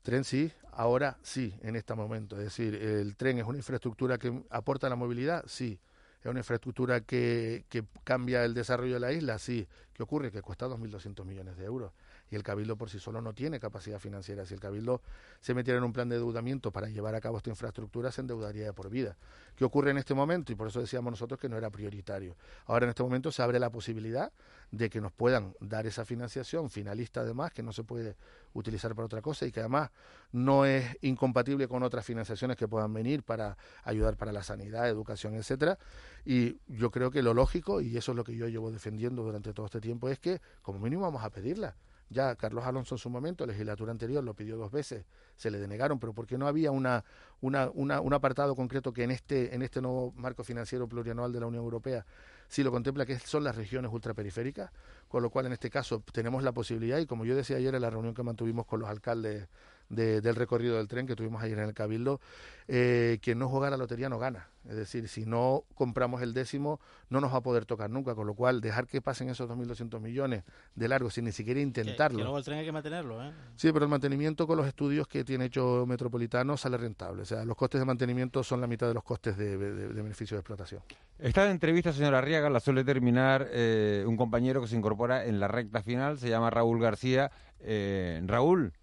Tren sí, ahora sí, en este momento. Es decir, el tren es una infraestructura que aporta la movilidad, sí. Es una infraestructura que, que cambia el desarrollo de la isla, sí. ¿Qué ocurre? Que cuesta 2.200 millones de euros y el Cabildo por sí solo no tiene capacidad financiera. Si el Cabildo se metiera en un plan de endeudamiento para llevar a cabo esta infraestructura, se endeudaría por vida. ¿Qué ocurre en este momento? Y por eso decíamos nosotros que no era prioritario. Ahora en este momento se abre la posibilidad de que nos puedan dar esa financiación finalista además, que no se puede utilizar para otra cosa y que además no es incompatible con otras financiaciones que puedan venir para ayudar para la sanidad, educación, etcétera. Y yo creo que lo lógico, y eso es lo que yo llevo defendiendo durante todo este tiempo, es que como mínimo vamos a pedirla. Ya Carlos Alonso en su momento, legislatura anterior, lo pidió dos veces, se le denegaron, pero porque no había una, una, una, un apartado concreto que en este, en este nuevo marco financiero plurianual de la Unión Europea sí lo contempla, que son las regiones ultraperiféricas, con lo cual en este caso tenemos la posibilidad, y como yo decía ayer en la reunión que mantuvimos con los alcaldes del recorrido del tren que tuvimos ayer en el Cabildo, eh, quien no juega la lotería no gana. Es decir, si no compramos el décimo, no nos va a poder tocar nunca, con lo cual dejar que pasen esos 2.200 millones de largo sin ni siquiera intentarlo.
Que, luego el tren hay que mantenerlo, ¿eh?
Sí, pero el mantenimiento con los estudios que tiene hecho Metropolitano sale rentable. O sea, los costes de mantenimiento son la mitad de los costes de, beneficio de explotación.
Esta entrevista, señora Arriaga, la suele terminar eh, un compañero que se incorpora en la recta final, se llama Raúl García. Eh, Raúl,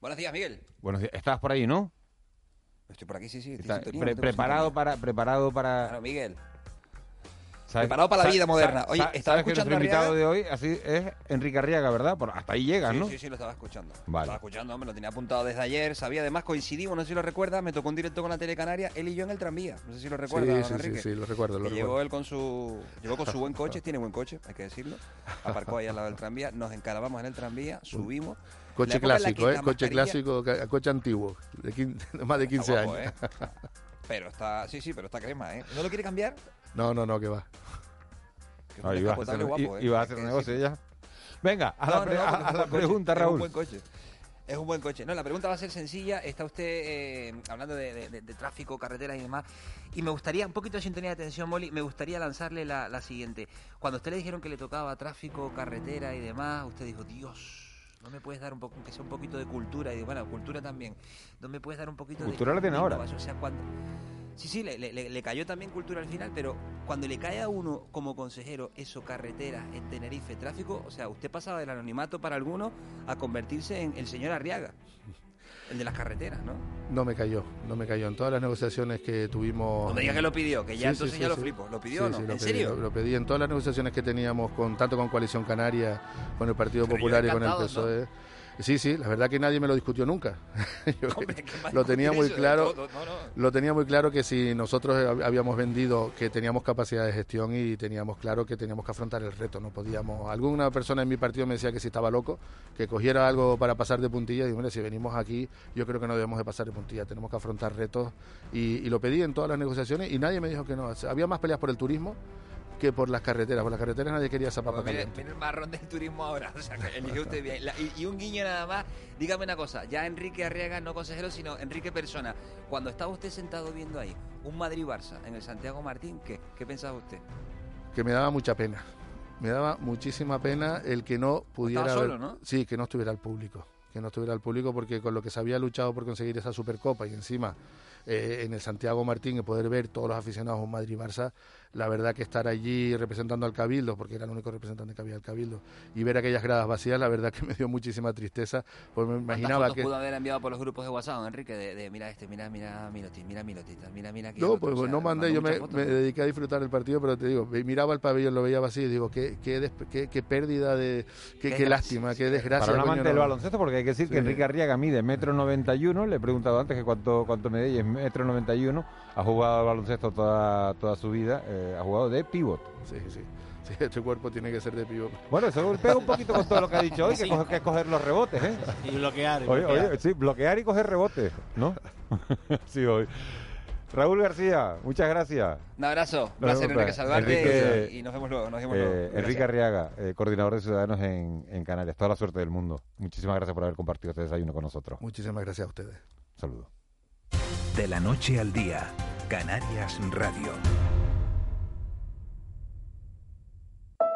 Buenos días, Miguel.
Buenos días. Estás por ahí, ¿no?
Estoy por aquí, sí, sí.
preparado para... Preparado para...
Claro, Miguel. Preparado para la vida moderna. Oye, estaba escuchando
que nuestro invitado de hoy así es Enrique Arriaga, ¿verdad? Por, hasta ahí llegas,
sí,
¿no?
Sí, sí, lo estaba escuchando.
Vale.
Lo estaba escuchando, me lo tenía apuntado desde ayer. Sabía, además coincidimos, no sé si lo recuerdas, me tocó un directo con la Telecanaria, él y yo en el tranvía. No sé si lo recuerdas,
sí,
Enrique.
Sí, sí, lo recuerdo. Lo
llegó él con su, llegó con su buen coche, tiene buen coche, hay que decirlo. Aparcó ahí al lado del tranvía, nos encarábamos en el tranvía, subimos.
Coche clásico, ¿eh? Coche clásico, coche antiguo, de, más de 15 años. ¿eh?
Pero está, sí, sí, pero está crema, ¿eh? ¿No lo quiere cambiar?
No, no, no, que va.
Que iba, a hacer, guapo, ¿eh? a hacer negocio ya. Venga, a la, pregunta, Raúl.
Es un buen coche. Es un buen coche. No, la pregunta va a ser sencilla. Está usted eh, hablando de, tráfico, carreteras y demás. Y me gustaría, un poquito de sintonía de atención, Molly, me gustaría lanzarle la, la siguiente. Cuando usted le dijeron que le tocaba tráfico, carretera y demás, usted dijo, Dios, no me puedes dar un poco, que sea un poquito de cultura, y bueno, cultura también, no me puedes dar un poquito
de... Cultura la tiene ahora.
O sea, cuando... Sí, sí, le, le, cayó también cultura al final, pero cuando le cae a uno como consejero eso, carretera, en Tenerife, tráfico, o sea, usted pasaba del anonimato para algunos a convertirse en el señor Arriaga. El de las carreteras, ¿no?
No me cayó, no me cayó. En todas las negociaciones que tuvimos...
No me que lo pidió, que ya entonces ya lo flipo. ¿Lo pidió o no? ¿En serio?
Lo, pedí en todas las negociaciones que teníamos, con tanto con Coalición Canaria, con el Partido Popular y con el PSOE. Sí, sí, la verdad que nadie me lo discutió nunca. lo tenía muy claro, lo tenía muy claro que si nosotros habíamos vendido que teníamos capacidad de gestión y teníamos claro que teníamos que afrontar el reto, no podíamos. Alguna persona en mi partido me decía que si estaba loco, que cogiera algo para pasar de puntilla y mira, si venimos aquí, yo creo que no debemos de pasar de puntilla, tenemos que afrontar retos y, y lo pedí en todas las negociaciones y nadie me dijo que no. Había más peleas por el turismo que por las carreteras. Por las carreteras nadie quería esa papa
pues el marrón del turismo ahora. O sea, eligió usted bien. y, un guiño nada más. Dígame una cosa. Ya Enrique Arriaga, no consejero, sino Enrique Persona. Cuando estaba usted sentado viendo ahí un Madrid-Barça en el Santiago Martín, ¿qué? ¿Qué pensaba usted?
Que me daba mucha pena. Me daba muchísima pena el que no pudiera...
Estaba solo, ¿no?
Sí, que no estuviera el público. Que no estuviera el público porque con lo que se había luchado por conseguir esa Supercopa y encima eh, en el Santiago Martín y poder ver todos los aficionados un Madrid-Barça, la verdad que estar allí representando al Cabildo, porque era el único representante que había al Cabildo, y ver aquellas gradas vacías, la verdad que me dio muchísima tristeza, porque me imaginaba que...
pudo haber enviado por los grupos de WhatsApp, Enrique, de, mira este, mira, mira Miloti, mira Milotita, mira, mira...
No, pues, no mandé, yo me, dediqué a disfrutar del partido, pero te digo, miraba el pabellón, lo veía vacío y digo, qué, qué, qué, pérdida de... Qué, lástima, qué desgracia.
Para un amante del baloncesto, porque hay que decir que Enrique Arriaga mide metro noventa y uno, le he preguntado antes que cuánto, cuánto mide y es metro noventa y uno, ha jugado al baloncesto toda, toda su vida, eh, ha jugado de pivot.
Sí, sí. Sí, este cuerpo tiene que ser de pivot.
Bueno, eso pega un poquito con todo lo que ha dicho hoy, que, coger, que coger los rebotes, ¿eh?
Y bloquear.
Oye, sí, bloquear y coger rebotes, ¿no? sí, hoy. Raúl García, muchas gracias.
Un abrazo, un placer Enrique saludarte y, nos vemos luego. Nos vemos
eh, Enrique Arriaga, eh, coordinador de Ciudadanos en, en, Canarias. Toda la suerte del mundo. Muchísimas gracias por haber compartido este desayuno con nosotros.
Muchísimas gracias a ustedes.
Saludos.
De la noche al día, Canarias Radio.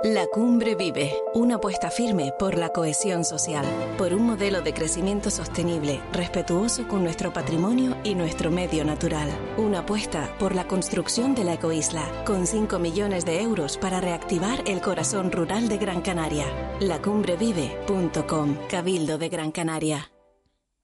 La Cumbre Vive, una apuesta firme por la cohesión social, por un modelo de crecimiento sostenible, respetuoso con nuestro patrimonio y nuestro medio natural. Una apuesta por la construcción de la ecoisla, con 5 millones de euros para reactivar el corazón rural de Gran Canaria. Lacumbre Lacumbrevive.com, Cabildo de Gran Canaria.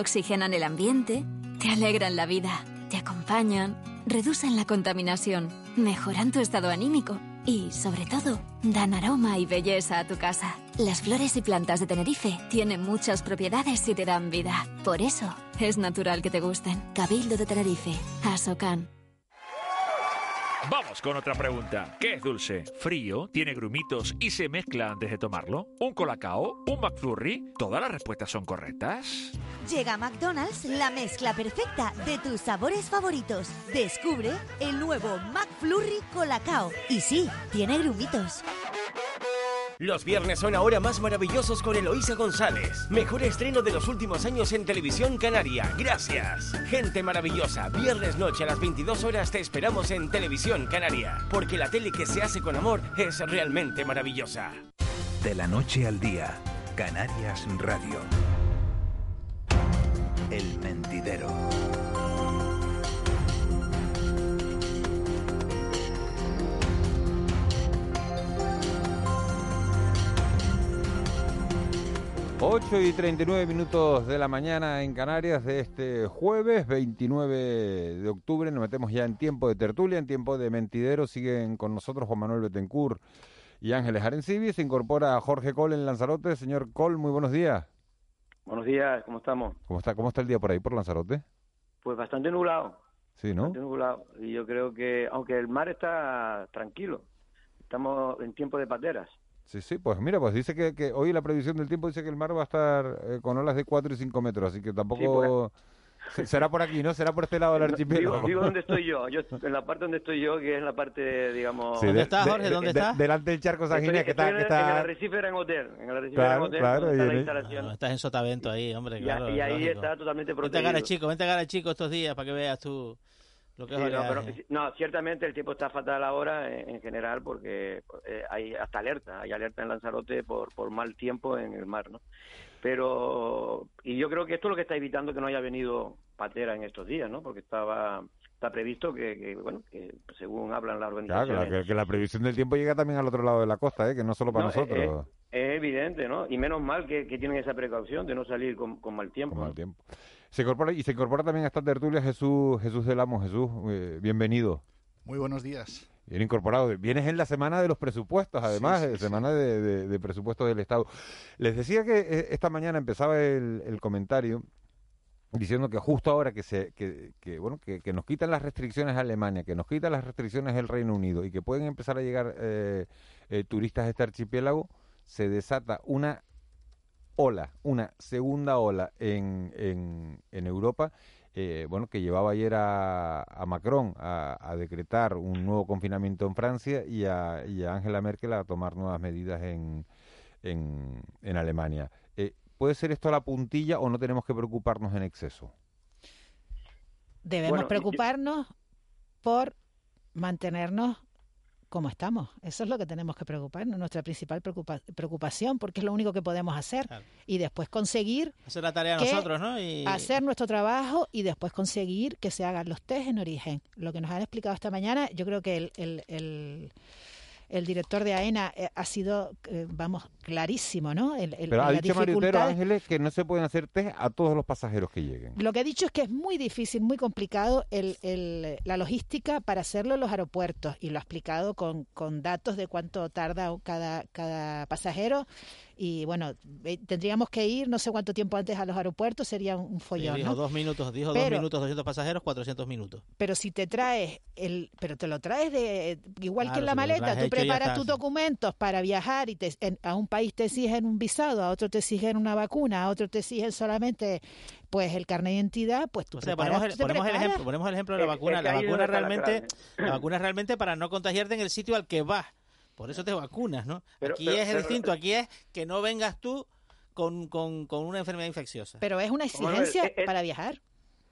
oxigenan el ambiente, te alegran la vida, te acompañan, reducen la contaminación, mejoran tu estado anímico y, sobre todo, dan aroma y belleza a tu casa. Las flores y plantas de Tenerife tienen muchas propiedades y te dan vida. Por eso, es natural que te gusten. Cabildo de Tenerife, Asocan.
Vamos con otra pregunta. ¿Qué es dulce? ¿Frío? ¿Tiene grumitos y se mezcla antes de tomarlo? ¿Un colacao? ¿Un McFlurry? ¿Todas las respuestas son correctas?
Llega a McDonald's la mezcla perfecta de tus sabores favoritos. Descubre el nuevo McFlurry Colacao. Y sí, tiene grumitos.
Los viernes son ahora más maravillosos con Eloísa González. Mejor estreno de los últimos años en televisión canaria. Gracias. Gente maravillosa. Viernes noche a las 22 horas te esperamos en televisión canaria. Porque la tele que se hace con amor es realmente maravillosa.
De la noche al día, Canarias Radio. El mentidero.
8 y 39 minutos de la mañana en Canarias de este jueves 29 de octubre. Nos metemos ya en tiempo de tertulia, en tiempo de mentidero. Siguen con nosotros Juan Manuel Betancourt y Ángeles Arencibi. Se incorpora Jorge Col en Lanzarote. Señor Col, muy buenos días.
Buenos días, ¿cómo estamos?
¿Cómo está, cómo está el día por ahí, por Lanzarote?
Pues bastante nublado.
Sí, ¿no?
Bastante nublado. Y yo creo que, aunque el mar está tranquilo, estamos en tiempo de pateras.
Sí, sí, pues mira, pues dice que, que hoy la previsión del tiempo dice que el mar va a estar eh, con olas de 4 y 5 metros, así que tampoco... Se- Será por aquí, ¿no? Será por este lado del archipiélago.
vivo donde estoy yo, yo en la parte donde estoy yo, que es la parte, digamos...
Sí, de- de- de- de- delante del charco San Ginés, que está...
en,
que
el- en el
está...
arrecife Gran Hotel, en el arrecife
Claro,
Gran Hotel,
claro,
está
y
la instalación.
estás en sotavento ahí, hombre,
Y,
claro.
y ahí
lógico.
está totalmente
Vente a
protegido.
cara chico, vente a cara chico estos días para que veas tú lo que es
Sí, no,
oleaje.
pero- no, ciertamente el tiempo está fatal ahora en, en general porque eh, hay hasta alerta, hay alerta en Lanzarote por, por mal tiempo en el mar, ¿no? Pero, y yo creo que esto es lo que está evitando que no haya venido patera en estos días, ¿no? Porque estaba, está previsto que, que, bueno, que según hablan las
Claro,
organizaciones...
que la, que- que la previsión del tiempo llega también al otro lado de la costa, ¿eh? que no solo para
No, eh,
nosotros.
Es evidente, ¿no? Y menos mal que, que tienen esa precaución de no salir con, con mal tiempo.
Con mal tiempo. Se incorpora, y se incorpora también a esta tertulia Jesús, Jesús del Amo. Jesús, eh, bienvenido.
Muy buenos días.
Bien incorporado. Vienes en la semana de los presupuestos, además,
sí,
eh,
sí.
semana de, de- de presupuestos del Estado. Les decía que eh, esta mañana empezaba el, el comentario diciendo que justo ahora que se que, que, bueno que, que nos quitan las restricciones a Alemania, que nos quitan las restricciones el Reino Unido y que pueden empezar a llegar eh, eh, turistas a este archipiélago, se desata una ola, una segunda ola en, en, en Europa, eh, bueno, que llevaba ayer a, a Macron a, a decretar un nuevo confinamiento en Francia y a, y a Angela Merkel a tomar nuevas medidas en, en, en Alemania. Eh, ¿Puede ser esto la puntilla o no tenemos que preocuparnos en exceso?
Debemos
Bueno,
preocuparnos por mantenernos como estamos. Eso es lo que tenemos que preocuparnos, nuestra principal preocupa- preocupación, porque es lo único que podemos hacer. Y después conseguir
Hacer la tarea
que
nosotros, ¿no? Y...
hacer nuestro trabajo y después conseguir que se hagan los test en origen. Lo que nos han explicado esta mañana, yo creo que el, el, el, el director de AENA eh, ha sido, eh, vamos, clarísimo, ¿no? El- el-
Pero ha dicho Mario Utero
dificultades-
Ángeles que no se pueden hacer test a todos los pasajeros que lleguen.
Lo que ha dicho es que es muy difícil, muy complicado el, el- la logística para hacerlo en los aeropuertos y lo ha explicado con, con datos de cuánto tarda cada, cada pasajero y bueno, eh, tendríamos que ir no sé cuánto tiempo antes a los aeropuertos, sería un
Sí,
follón,
dijo
¿no?
dos minutos, dijo
Pero-
dos minutos, 200 pasajeros, 400 minutos.
Pero si te traes el, pero te lo traes de igual que en la
si
maleta, tú preparas tus documentos para viajar y te, en- a un país te exigen un visado, a otro te exigen una vacuna, a otro te exigen solamente pues el carnet de identidad, pues tú
O sea,
preparas,
ponemos el,
te
ponemos el
preparas.
ejemplo, ponemos el ejemplo de la vacuna. La vacuna realmente, la vacuna realmente para no contagiarte en el sitio al que vas. Por eso te vacunas, ¿no?
Pero-
aquí
pero-
es
pero-
distinto, aquí es que no vengas tú con, con, con una enfermedad infecciosa.
Pero es una exigencia
eh, eh,
para viajar.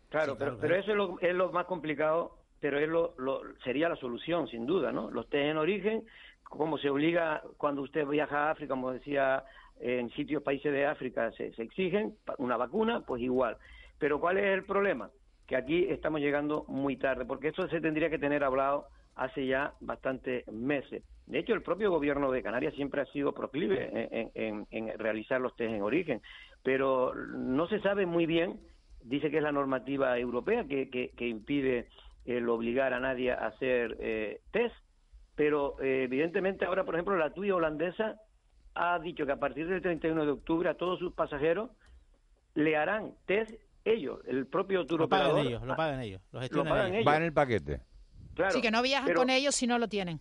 Claro, pero, pero eso es lo, es lo más complicado, pero es lo, lo- sería la solución, sin duda, ¿no? Los test en origen, como se obliga cuando usted viaja a África, como decía, en sitios, países de África se, se exigen una vacuna, pues igual. Pero ¿cuál es el problema? Que aquí estamos llegando muy tarde, porque esto se tendría que tener hablado hace ya bastantes meses. De hecho, el propio gobierno de Canarias siempre ha sido proclive en, en- en realizar los test en origen, pero no se sabe muy bien, dice que es la normativa europea que, que, que impide el obligar a nadie a hacer eh, test, pero eh, evidentemente ahora, por ejemplo, la tuya holandesa ha dicho que a partir del 31 de octubre a todos sus pasajeros le harán test ellos, el propio tour
Lo pagan ellos, lo pagan ellos, lo
Lo
gestionan
pagan
ellos.
ellos.
Va en el paquete.
Claro,
sí, que no viajan
pero-
con ellos si no lo tienen.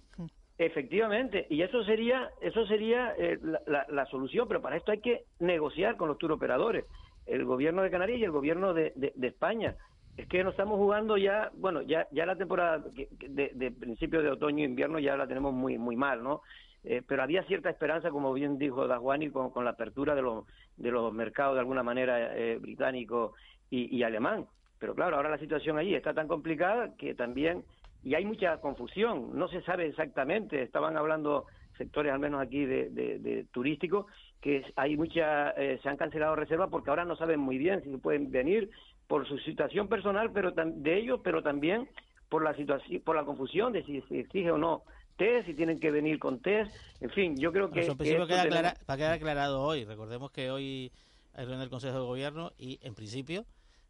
Efectivamente, y eso sería eso sería eh, la, la- la solución, pero para esto hay que negociar con los tour operadores, el gobierno de Canarias y el gobierno de, de- España. Es que nos estamos jugando ya, bueno, ya ya la temporada de, de principio de otoño e invierno ya la tenemos muy muy mal, ¿no? Eh, pero había cierta esperanza, como bien dijo Dajuani, con, con la apertura de los de los mercados de alguna manera eh, británico y, y alemán. Pero claro, ahora la situación allí está tan complicada que también y hay mucha confusión, no se sabe exactamente, estaban hablando sectores al menos aquí de, de, de turísticos que hay mucha eh, se han cancelado reservas porque ahora no saben muy bien si pueden venir por su situación personal pero de ellos pero también por la situación por la confusión de si se exige o no test si tienen que venir con test en fin yo creo que,
Eso en
que
queda
tenemos-
aclara- va a quedar aclarado hoy. Recordemos que hoy hay reunión del Consejo de Gobierno y, en principio,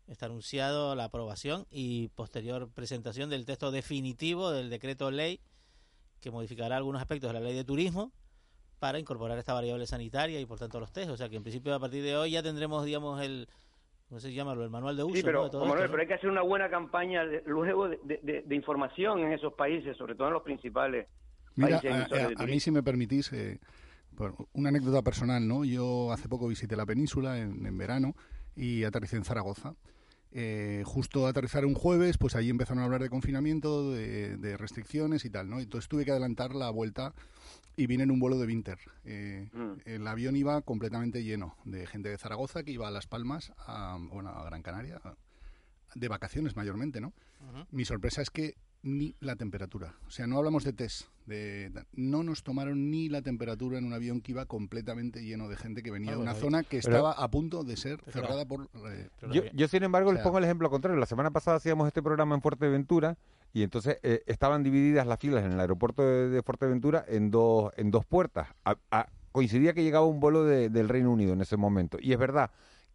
está anunciado la aprobación y posterior presentación del texto definitivo del decreto ley que modificará algunos aspectos de la ley de turismo para incorporar esta variable sanitaria y, por tanto, los test. O sea que, en principio, a partir de hoy ya tendremos, digamos, el... ¿Cómo se llama? El manual de uso
Sí, pero,
¿no? de todo
Manuel,
esto, ¿no?
pero hay que hacer una buena campaña de- luego de, de- información en esos países, sobre todo en los principales
Mira,
países
a, a- mí si me permitís, eh, bueno, una anécdota personal, ¿no? Yo hace poco visité la península en, en verano y aterricé en Zaragoza. Eh, justo aterrizar un jueves, pues ahí empezaron a hablar de confinamiento, de, de restricciones y tal, ¿no? Entonces tuve que adelantar la vuelta y vine en un vuelo de Winter. Eh, El avión iba completamente lleno de gente de Zaragoza que iba a Las Palmas, a, bueno, a Gran Canaria, a- de vacaciones mayormente, ¿no? Mi sorpresa es que ni la temperatura. O sea, no hablamos de test. De, no nos tomaron ni la temperatura en un avión que iba completamente lleno de gente que venía
Ah,
de una
bueno,
zona que estaba a punto de ser cerrada por... eh,
Yo, yo, sin embargo,
o
les pongo el ejemplo contrario. La semana pasada hacíamos este programa en Fuerteventura y entonces eh, estaban divididas las filas en el aeropuerto de, de Fuerteventura en dos, en dos puertas. A- a- coincidía que llegaba un vuelo de- del Reino Unido en ese momento. Y es verdad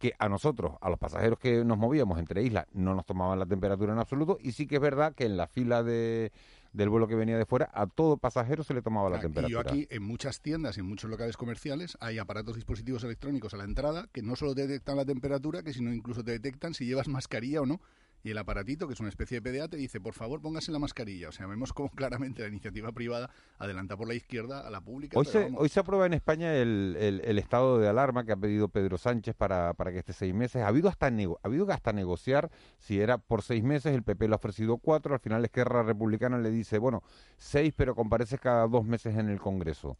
que a nosotros, a los pasajeros que nos movíamos entre islas, no nos tomaban la temperatura en absoluto. Y sí que es verdad que en la fila de, del vuelo que venía de fuera, a todo pasajero se le tomaba la
Y yo
temperatura.
aquí, en muchas tiendas y en muchos locales comerciales, hay aparatos dispositivos electrónicos a la entrada que no solo te detectan la temperatura, que sino incluso te detectan si llevas mascarilla o no. Y el aparatito, que es una especie de PDA, te dice, por favor, póngase la mascarilla. O sea, vemos como claramente la iniciativa privada adelanta por la izquierda a la pública.
Hoy se, hoy se aprueba en España el, el- el estado de alarma que ha pedido Pedro Sánchez para, para que esté seis meses. Ha habido hasta nego- ha habido hasta negociar si era por seis meses, el PP le ha ofrecido cuatro, al final Esquerra Republicana le dice, bueno, seis, pero compareces cada dos meses en el Congreso.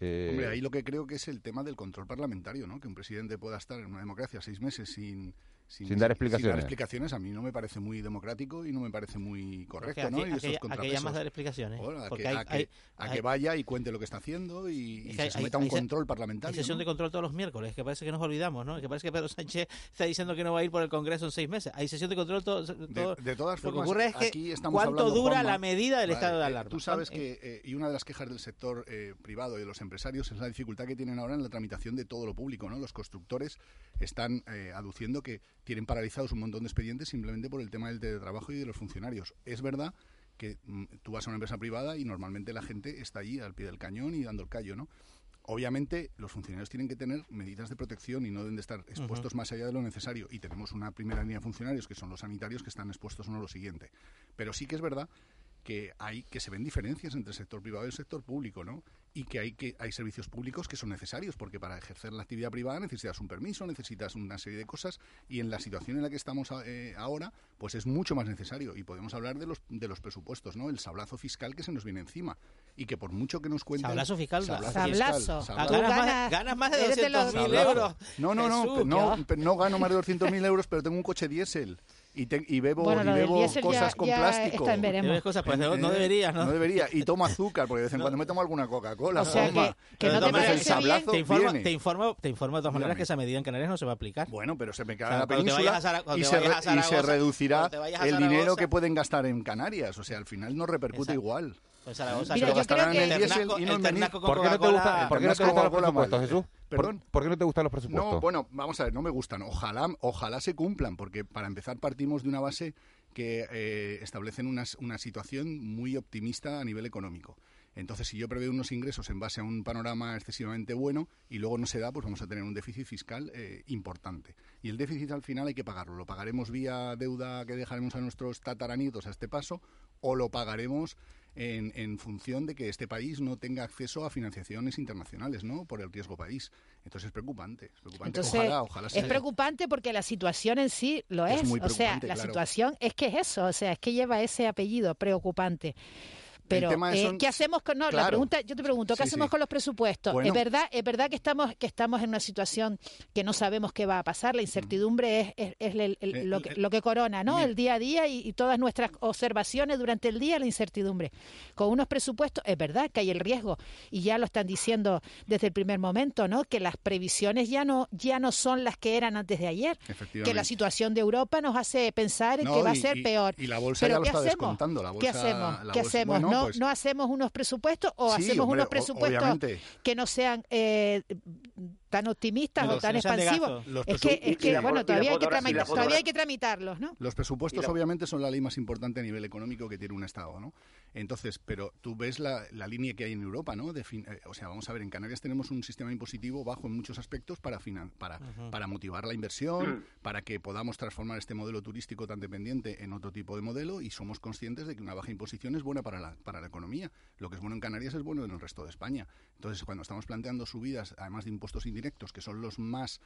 Eh,
Hombre, ahí lo que creo que es el tema del control parlamentario, ¿no? Que un presidente pueda estar en una democracia seis meses sin...
Sin dar explicaciones.
explicaciones a mí no me parece muy democrático y no me parece muy correcto,
¿a
¿no? Y
a
esos
qué- a qué
contrapesos.
llamas dar explicaciones?
Bueno, a,
Porque
que,
hay-
a que-
hay-
a que
hay-
vaya y cuente lo que está haciendo y, se
hay-
someta a
hay-
un
hay se-
control
Hay
parlamentario.
sesión
¿no?
de control todos los miércoles, que parece que nos olvidamos, ¿no? Que parece que Pedro Sánchez está diciendo que no va a ir por el Congreso en seis meses. Hay sesión de control todo, todo-
De todas
Lo que
formas,
ocurre es que
aquí estamos
cuánto
hablando,
dura
Juanma,
la medida del
vale,
estado de
eh,
alarma.
Tú sabes
¿Cuán-
que, eh, y una de las quejas del sector eh, privado y de los empresarios es la dificultad que tienen ahora en la tramitación de todo lo público, ¿no? Los constructores están eh, aduciendo que tienen paralizados un montón de expedientes simplemente por el tema del teletrabajo y de los funcionarios. Es verdad que mm, tú vas a una empresa privada y normalmente la gente está allí al pie del cañón y dando el callo, ¿no? Obviamente, los funcionarios tienen que tener medidas de protección y no deben de estar expuestos más allá de lo necesario. Y tenemos una primera línea de funcionarios, que son los sanitarios, que están expuestos uno a lo siguiente. Pero sí que es verdad que hay que se ven diferencias entre el sector privado y el sector público, ¿no? Y que hay que hay servicios públicos que son necesarios porque para ejercer la actividad privada necesitas un permiso, necesitas una serie de cosas y en la situación en la que estamos eh, ahora, pues es mucho más necesario y podemos hablar de los de los presupuestos, ¿no? El sablazo fiscal que se nos viene encima y que por mucho que nos cuenten
sablazo fiscal,
sablazo,
sablazo. Ganas, más, ganas, más, de 200.000 euros.
No, no, no, Jesús, no, no, no gano más de 200.000 euros, pero tengo un coche diésel y, te, y bebo,
bueno,
y bebo
ya,
cosas con
ya
plástico.
Está en veremos.
Cosas, pues, no, no deberías, ¿no?
No debería. Y tomo azúcar, porque de vez en cuando me tomo alguna Coca-Cola.
O sea, que, que no te
el sablazo
te informa,
viene.
te informa de todas maneras que esa medida en Canarias no se va a aplicar.
Bueno, pero se me cae
O sea,
la península
Zara-
y, se y reducirá el dinero que pueden gastar en Canarias. O sea, al final no repercute igual.
Pues Zaragoza,
Se
Mira,
lo
yo
gastarán
creo
en
que-
el diésel
Ternaco-
y no
el
en venir.
Ternaco con
¿Por qué no te
Coca-Cola-
gusta, por qué no te
Ternaco
gustan los presupuestos. Jesús? ¿Por-
¿Perdón?
¿Por qué no te gustan los presupuestos?
No, bueno, vamos a ver, no me gustan. Ojalá, ojalá se cumplan, porque para empezar partimos de una base que eh, establecen una, una situación muy optimista a nivel económico. Entonces, si yo preveo unos ingresos en base a un panorama excesivamente bueno y luego no se da, pues vamos a tener un déficit fiscal eh, importante. Y el déficit al final hay que pagarlo. Lo pagaremos vía deuda que dejaremos a nuestros tataranitos a este paso o lo pagaremos en, en función de que este país no tenga acceso a financiaciones internacionales, ¿no? Por el riesgo país. Entonces es preocupante. Es preocupante.
Entonces,
ojalá, ojalá
es
se dé.
preocupante porque la situación en sí lo
Es
es.
muy
o sea, la
claro.
situación es que es eso, o sea, es que lleva ese apellido preocupante. Pero, eh,
son-
¿qué hacemos con.? No, la pregunta, yo te pregunto, ¿qué
Sí,
hacemos
sí.
con los presupuestos?
Bueno.
Es verdad, es verdad que estamos, que estamos en una situación que no sabemos qué va a pasar. La incertidumbre es, es- es el- el-
Eh,
lo, que,
eh,
lo que corona, ¿no? El día a día y, y todas nuestras observaciones durante el día, la incertidumbre. Con unos presupuestos, es verdad que hay el riesgo, y ya lo están diciendo desde el primer momento, ¿no? Que las previsiones ya no, ya no son las que eran antes de ayer. Que la situación de Europa nos hace pensar en
No,
que va a ser
y-
peor.
y la bolsa
Pero
ya lo
¿qué
está
hacemos?
descontando, la
¿Qué
bolsa-
hacemos?
la
¿Qué hacemos?
bueno,
¿No,
pues-
¿No hacemos unos presupuestos o
Sí,
hacemos
hombre,
unos presupuestos
obviamente.
que no sean eh, tan optimistas
Los
o tan expansivos? Es que, es bueno, todavía hay, que tramitar- todavía hay tramitarlos, ¿no?
Los presupuestos,
la-
obviamente, son la ley más importante a nivel económico que tiene un Estado, ¿no? Entonces, pero tú ves la, la línea que hay en Europa, ¿no? De fin- eh, o sea, vamos a ver, en Canarias tenemos un sistema impositivo bajo en muchos aspectos para, finan- para, motivar la inversión, para que podamos transformar este modelo turístico tan dependiente en otro tipo de modelo y somos conscientes de que una baja imposición es buena para la, para la economía. Lo que es bueno en Canarias es bueno en el resto de España. Entonces, cuando estamos planteando subidas, además de impuestos indirectos, que son los más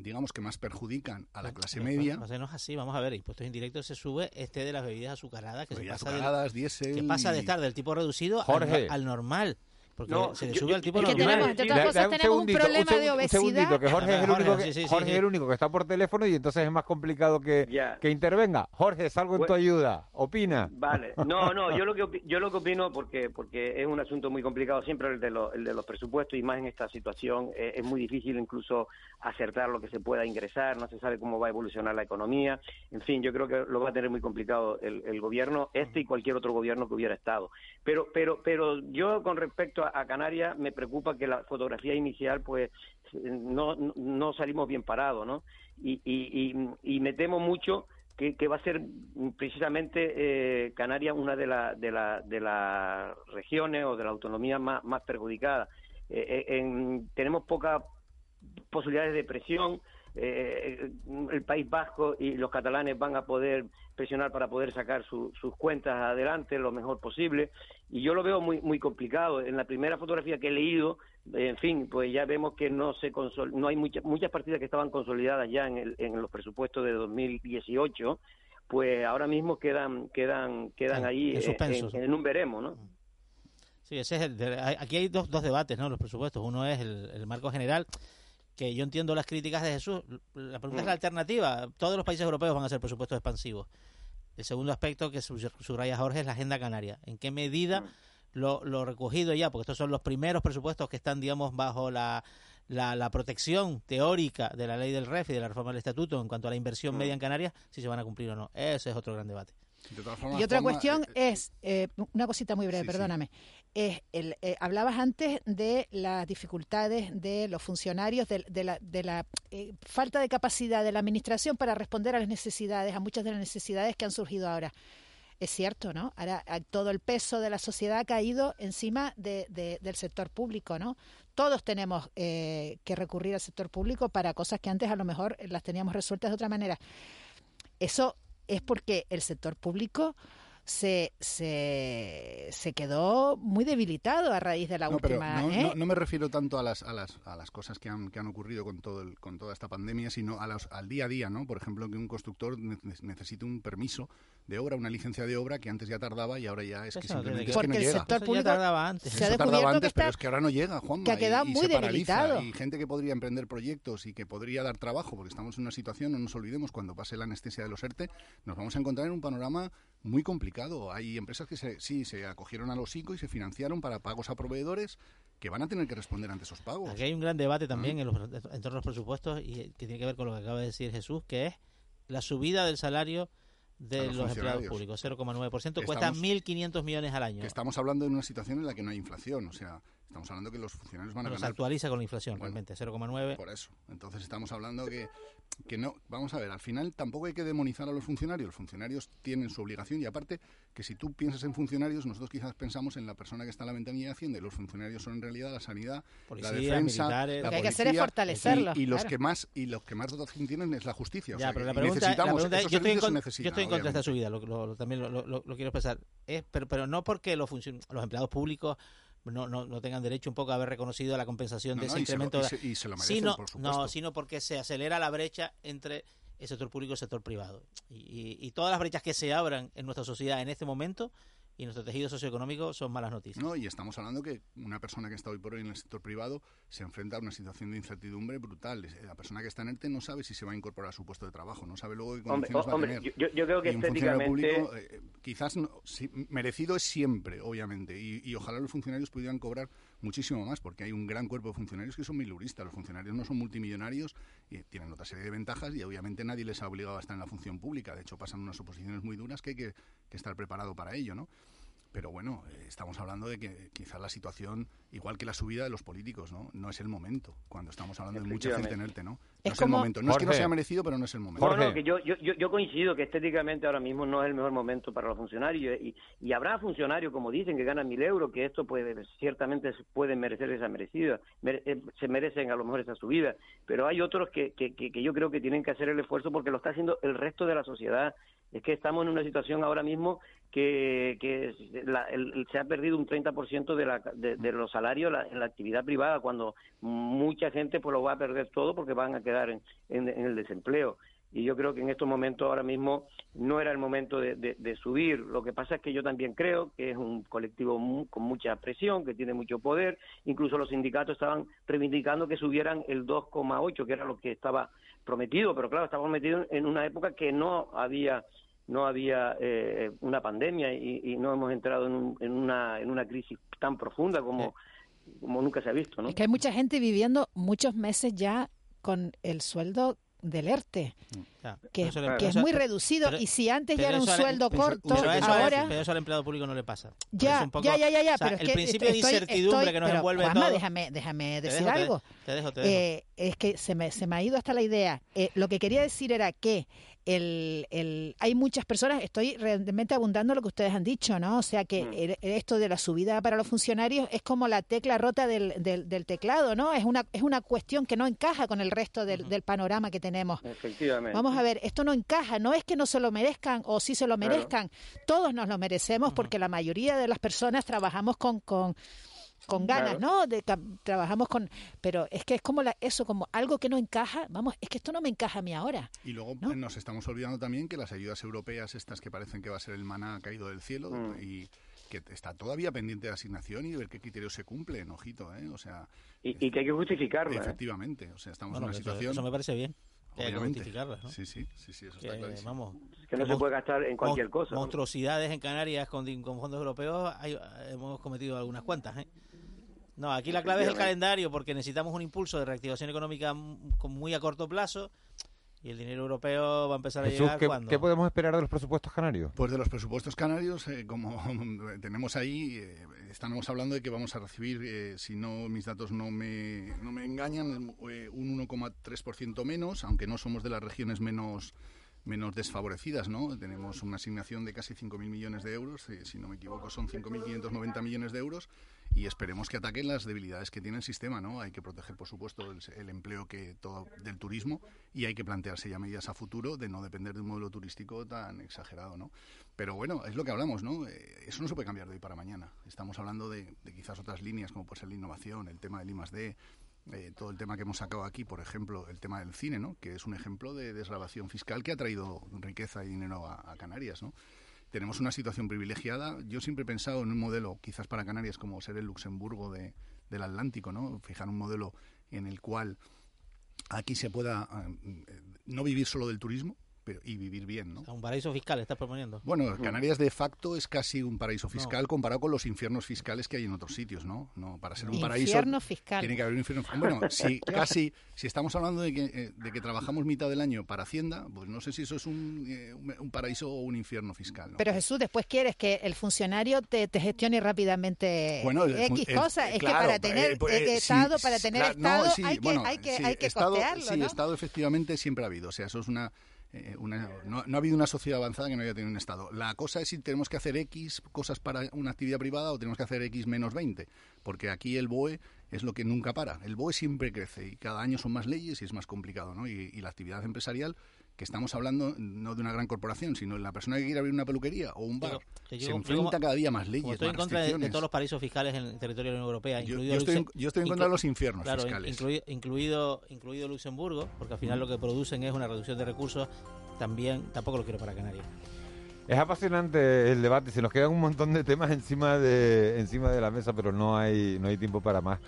digamos que más perjudican a la clase media.
No, no es así, vamos a ver, impuestos indirectos se sube este de las bebidas azucaradas que
Bebidas
se pasa,
azucaradas,
del,
diésel
que pasa de estar del tipo reducido al
Jorge.
no- al, normal. Porque
No,
se le sube
yo-
al tipo
es que
normal.
tenemos, entre otras cosas, tenemos un problema de
obesidad.
Un segundito, que Jorge es el único que,
sí, sí, sí,
Jorge
sí.
es el único que está por teléfono y entonces es más complicado que, que intervenga. Jorge, salgo en tu ayuda. Opina.
Vale, no, no, yo lo que opi- yo lo que opino porque porque es un asunto muy complicado siempre el de los el de los presupuestos y más en esta situación eh, es muy difícil incluso acertar lo que se pueda ingresar, no se sabe cómo va a evolucionar la economía, en fin, yo creo que lo va a tener muy complicado el, el gobierno este y cualquier otro gobierno que hubiera estado. Pero pero pero yo con respecto a, a Canarias me preocupa que la fotografía inicial pues no no, salimos bien parados, ¿no? Y, y, y, y me temo mucho que, va a ser precisamente eh, Canarias una de, la- de, la- de las regiones o de la autonomía más, más perjudicadas. Eh, eh, en- tenemos pocas posibilidades de presión. eh, el País Vasco y los catalanes van a poder presionar para poder sacar su- sus cuentas adelante lo mejor posible y yo lo veo muy muy complicado en la primera fotografía que he leído en fin pues ya vemos que no se consol- no hay muchas muchas partidas que estaban consolidadas ya en, el- en los presupuestos de 2018 pues ahora mismo quedan quedan quedan
En-
ahí
en
en,
suspenso.
en- un veremos no
Sí, ese es el de- aquí hay dos, dos debates, ¿no? Los presupuestos. Uno es el, el marco general, que yo entiendo las críticas de Jesús. La pregunta es la alternativa. Todos los países europeos van a hacer presupuestos expansivos. El segundo aspecto que su- subraya Jorge es la agenda canaria. ¿En qué medida lo, lo recogido ya? Porque estos son los primeros presupuestos que están, digamos, bajo la, la, la protección teórica de la ley del REF y de la reforma del estatuto en cuanto a la inversión
Mm.
media en Canarias, si se van a cumplir o no. Ese es otro gran debate.
Y otra cuestión es, eh, una cosita muy breve,
Sí, sí.
Es el, eh, hablabas antes de las dificultades de los funcionarios, de, de la, de la eh, falta de capacidad de la administración para responder a las necesidades, a muchas de las necesidades que han surgido ahora. Es cierto, ¿no? Ahora a- todo el peso de la sociedad ha caído encima de- de- del sector público, ¿no? Todos tenemos eh, que recurrir al sector público para cosas que antes a lo mejor las teníamos resueltas de otra manera. Eso es porque el sector público se, se, se quedó muy debilitado a raíz de la
no, pero
última.
no,
¿eh?
no- no me refiero tanto a las, a las, a las cosas que han, que han ocurrido con, todo el- con toda esta pandemia, sino a los- al día a día, ¿no? Por ejemplo, que un constructor ne- necesite un permiso de obra, una licencia de obra que antes ya tardaba y ahora ya es que
Eso
simplemente es
que-
no
el
llega.
sector Eso ya público tardaba antes. se ha descubierto que
antes, pero
está-
es que ahora no llega, Juanma.
que ha
y-
quedado
y
muy
se
debilitado.
Y gente que podría emprender proyectos y que podría dar trabajo, porque estamos en una situación, no nos olvidemos, cuando pase la anestesia de los ERTE, nos vamos a encontrar en un panorama muy complicado. Hay empresas que se, sí se acogieron a los ICO y se financiaron para pagos a proveedores que van a tener que responder ante esos pagos.
Aquí hay un gran debate también en, los, en torno a los presupuestos y que tiene que ver con lo que acaba de decir Jesús, que es la subida del salario de los,
los
empleados públicos, 0,9%,
Que
cuesta
estamos-
1.500 millones al año.
que estamos hablando de una situación en la que no hay inflación, o sea, estamos hablando que los funcionarios van a
Pero se
ganar
actualiza con la inflación,
Bueno,
realmente, 0,9.
Por eso. Entonces estamos hablando que, que no, vamos a ver, al final tampoco hay que demonizar a los funcionarios. Los funcionarios tienen su obligación y aparte que si tú piensas en funcionarios, nosotros quizás pensamos en la persona que está en la ventanilla de Hacienda y los funcionarios son en realidad la sanidad,
Policía,
la defensa,
militares.
la
Lo que hay que hacer es fortalecerlos,
y, y los
claro.
que más y los que más dotación tienen es la justicia. O
Ya,
sea,
pero
que-
la
y
pregunta, la
necesitamos
pregunta es,
esos
yo estoy, con- yo estoy en contra de esta subida, lo, lo- también lo, lo- lo quiero expresar, es, pero, pero no porque los, funcion- los empleados públicos no, no, no tengan derecho un poco a haber reconocido la compensación
No,
de ese
y se lo-
incremento.
y se- y se lo merecen,
sino,
por supuesto.
No, sino porque se acelera la brecha entre el sector público y el sector privado. Y, y- y todas las brechas que se abran en nuestra sociedad en este momento y nuestro tejido socioeconómico son malas noticias.
No, y estamos hablando que una persona que está hoy por hoy en el sector privado se enfrenta a una situación de incertidumbre brutal. Es- La persona que está en ERTE no sabe si se va a incorporar a su puesto de trabajo, no sabe luego qué
Hombre,
condiciones va a
hombre,
tener.
yo- yo creo que
Y un funcionario
estéticamente-
público, eh, quizás no- sí, merecido es siempre, obviamente, y, y ojalá los funcionarios pudieran cobrar muchísimo más, porque hay un gran cuerpo de funcionarios que son miluristas. Los funcionarios no son multimillonarios y tienen otra serie de ventajas y obviamente nadie les ha obligado a estar en la función pública. De hecho, pasan unas oposiciones muy duras que hay que, que estar preparado para ello, ¿no? Pero bueno, eh, estamos hablando de que quizás la situación, igual que la subida de los políticos, ¿no? No es el momento, cuando estamos hablando de mucha gente en ERTE, ¿no? No
Es
es,
como-
el momento. No es que no sea merecido, pero no es el momento.
No, no, que yo, yo, yo, coincido que estéticamente ahora mismo no es el mejor momento para los funcionarios y, y habrá funcionarios, como dicen, que ganan mil euros, que esto puede ciertamente pueden merecer esa merecida, mere- eh, se merecen a lo mejor esa subida, pero hay otros que, que, que, que yo creo que tienen que hacer el esfuerzo porque lo está haciendo el resto de la sociedad. Es que estamos en una situación ahora mismo que, que la- el- se ha perdido un 30% de, la, de, de los salarios la- en la actividad privada, cuando mucha gente pues lo va a perder todo porque van a quedar en, en- el desempleo. Y yo creo que en estos momentos ahora mismo no era el momento de, de- subir. Lo que pasa es que yo también creo que es un colectivo mu- con mucha presión, que tiene mucho poder. Incluso los sindicatos estaban reivindicando que subieran el 2,8, que era lo que estaba prometido. Pero claro, estaba prometido en una época que no había no había eh, una pandemia y, y no hemos entrado en, un- en una en una crisis tan profunda como como nunca se ha visto, ¿no?
Es que hay mucha gente viviendo muchos meses ya con el sueldo del ERTE, que,
Pero eso-
que es muy reducido.
pero-
y si antes ya era un
al-
sueldo corto,
pero eso al-
ahora...
pero eso al empleado público no le pasa.
Ya,
eso un poco-
ya, ya, ya, ya,
o sea,
pero es
el
que
principio
estoy-
de incertidumbre
estoy-
que nos
pero,
envuelve
Juanma,
todo.
déjame, déjame
Te
decir
te-
algo.
te dejo, te dejo.
Eh, es que se me, se me ha ido hasta la idea. Eh, lo que quería decir era que el, el, hay muchas personas, estoy realmente abundando lo que ustedes han dicho, ¿no? O sea que el- esto de la subida para los funcionarios es como la tecla rota del, del, del teclado, ¿no? Es una, es una cuestión que no encaja con el resto del, del panorama que tenemos.
Efectivamente.
Vamos a ver, esto no encaja, no es que no se lo merezcan o sí se lo
Claro.
merezcan, todos nos lo merecemos porque la mayoría de las personas trabajamos con, con, con ganas,
Claro.
¿no? De, trabajamos con, pero es que es como la, eso, como algo que no encaja, vamos, es que esto no me encaja a mí ahora.
Y luego eh, nos estamos olvidando también que las ayudas europeas, estas que parecen que va a ser el maná caído del cielo,
Mm.
y que está todavía pendiente de asignación y de ver qué criterios se cumplen, ojito, ¿eh? O sea...
Y, y que hay que justificarla. ¿eh?
Efectivamente, o sea, estamos
Bueno,
en una
eso-
situación...
eso me parece bien, que hay que
Obviamente.
justificarlas, ¿no?
Sí, sí, sí, sí, eso
Que,
está clarísimo.
vamos,
Que no se puede gastar en cualquier cosa, ¿no?
Monstruosidades en Canarias con fondos europeos hay- hemos cometido algunas cuantas, ¿eh? No, aquí la clave es el calendario porque necesitamos un impulso de reactivación económica muy a corto plazo y el dinero europeo va a empezar a
Jesús,
llegar
¿qué,
cuando
qué podemos esperar de los presupuestos canarios?
Pues de los presupuestos canarios, eh, como tenemos ahí, eh, estamos hablando de que vamos a recibir, eh, si no mis datos no me, no me engañan, eh, un 1,3% menos, aunque no somos de las regiones menos menos desfavorecidas, ¿no? Tenemos una asignación de casi 5.000 millones de euros, eh, si no me equivoco son 5.590 millones de euros y esperemos que ataquen las debilidades que tiene el sistema, ¿no? Hay que proteger, por supuesto, el, el empleo que todo del turismo y hay que plantearse ya medidas a futuro de no depender de un modelo turístico tan exagerado, ¿no? Pero bueno, es lo que hablamos, ¿no? Eh, eso no se puede cambiar de hoy para mañana. Estamos hablando de, quizás otras líneas como puede ser la innovación, el tema del I+, D, eh, todo el tema que hemos sacado aquí, por ejemplo, el tema del cine, ¿no? que es un ejemplo de desgrabación fiscal que ha traído riqueza y dinero a, Canarias. ¿no? Tenemos una situación privilegiada. Yo siempre he pensado en un modelo, quizás para Canarias, como ser el Luxemburgo de, del Atlántico, ¿no? fijar un modelo en el cual aquí se pueda eh, no vivir solo del turismo, pero, y vivir bien, ¿no?
Un paraíso fiscal estás proponiendo.
Bueno, Canarias de facto es casi un paraíso fiscal no. comparado con los infiernos fiscales que hay en otros sitios, ¿no? No, para ser un paraíso
infierno fiscal.
tiene que haber un infierno. Bueno, si casi si estamos hablando de que, eh, de que trabajamos mitad del año para Hacienda, pues no sé si eso es un, eh, un paraíso o un infierno fiscal. ¿no?
Pero Jesús, después quieres que el funcionario te, te gestione rápidamente bueno, X el, cosa. es claro, que para tener eh, pues, Estado, sí, para tener claro, Estado, no, sí, hay, que,
bueno,
hay que,
sí,
hay que
estado,
costearlo,
Sí,
¿no?
Estado efectivamente siempre ha habido. O sea, eso es una eh, una, no, ha habido una sociedad avanzada que no haya tenido un Estado. La cosa es si tenemos que hacer X cosas para una actividad privada o tenemos que hacer X menos 20, porque aquí el BOE es lo que nunca para. El BOE siempre crece y cada año son más leyes y es más complicado, ¿no? Y la actividad empresarial que estamos hablando no de una gran corporación, sino de la persona que quiere abrir una peluquería o un bar.
Yo,
se
yo,
enfrenta
yo,
cada día más leyes.
estoy
más
en contra de, de, todos los paraísos fiscales en el territorio de la Unión Europea, incluido
estoy, en, yo estoy en contra de los infiernos
claro,
fiscales.
Incluido, incluido, incluido Luxemburgo, porque al final mm. lo que producen es una reducción de recursos. También, tampoco lo quiero para Canarias.
Es apasionante el debate, se nos quedan un montón de temas encima de encima de la mesa, pero no hay no hay tiempo para más.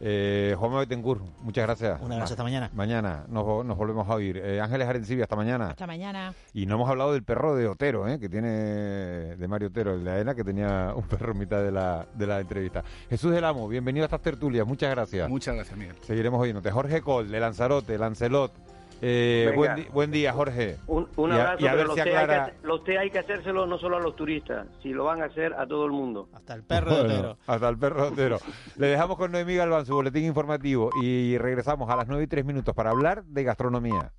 Eh, Juan Betancourt, muchas gracias.
Un abrazo, hasta mañana.
Mañana nos, nos volvemos a oír. Eh, Ángeles Arencibia, hasta mañana.
Hasta mañana.
Y no hemos hablado del perro de Otero, eh, que tiene, de Mario Otero, el de AENA, que tenía un perro en mitad de la, de la entrevista. Jesús del Amo, bienvenido a estas tertulias, muchas gracias.
Muchas gracias, Miguel.
Seguiremos oyéndote. Jorge Col, de Lanzarote, Lancelot. Eh, buen, día, Jorge.
Un, un abrazo, y a, y a ver si aclara... hay que, los té hay que hacérselo no solo a los turistas, si lo van a hacer a todo el mundo.
Hasta el perro bueno, de Otero.
Hasta el perro de Otero. Le dejamos con Noemí Galván su boletín informativo y regresamos a las 9 y 3 minutos para hablar de gastronomía.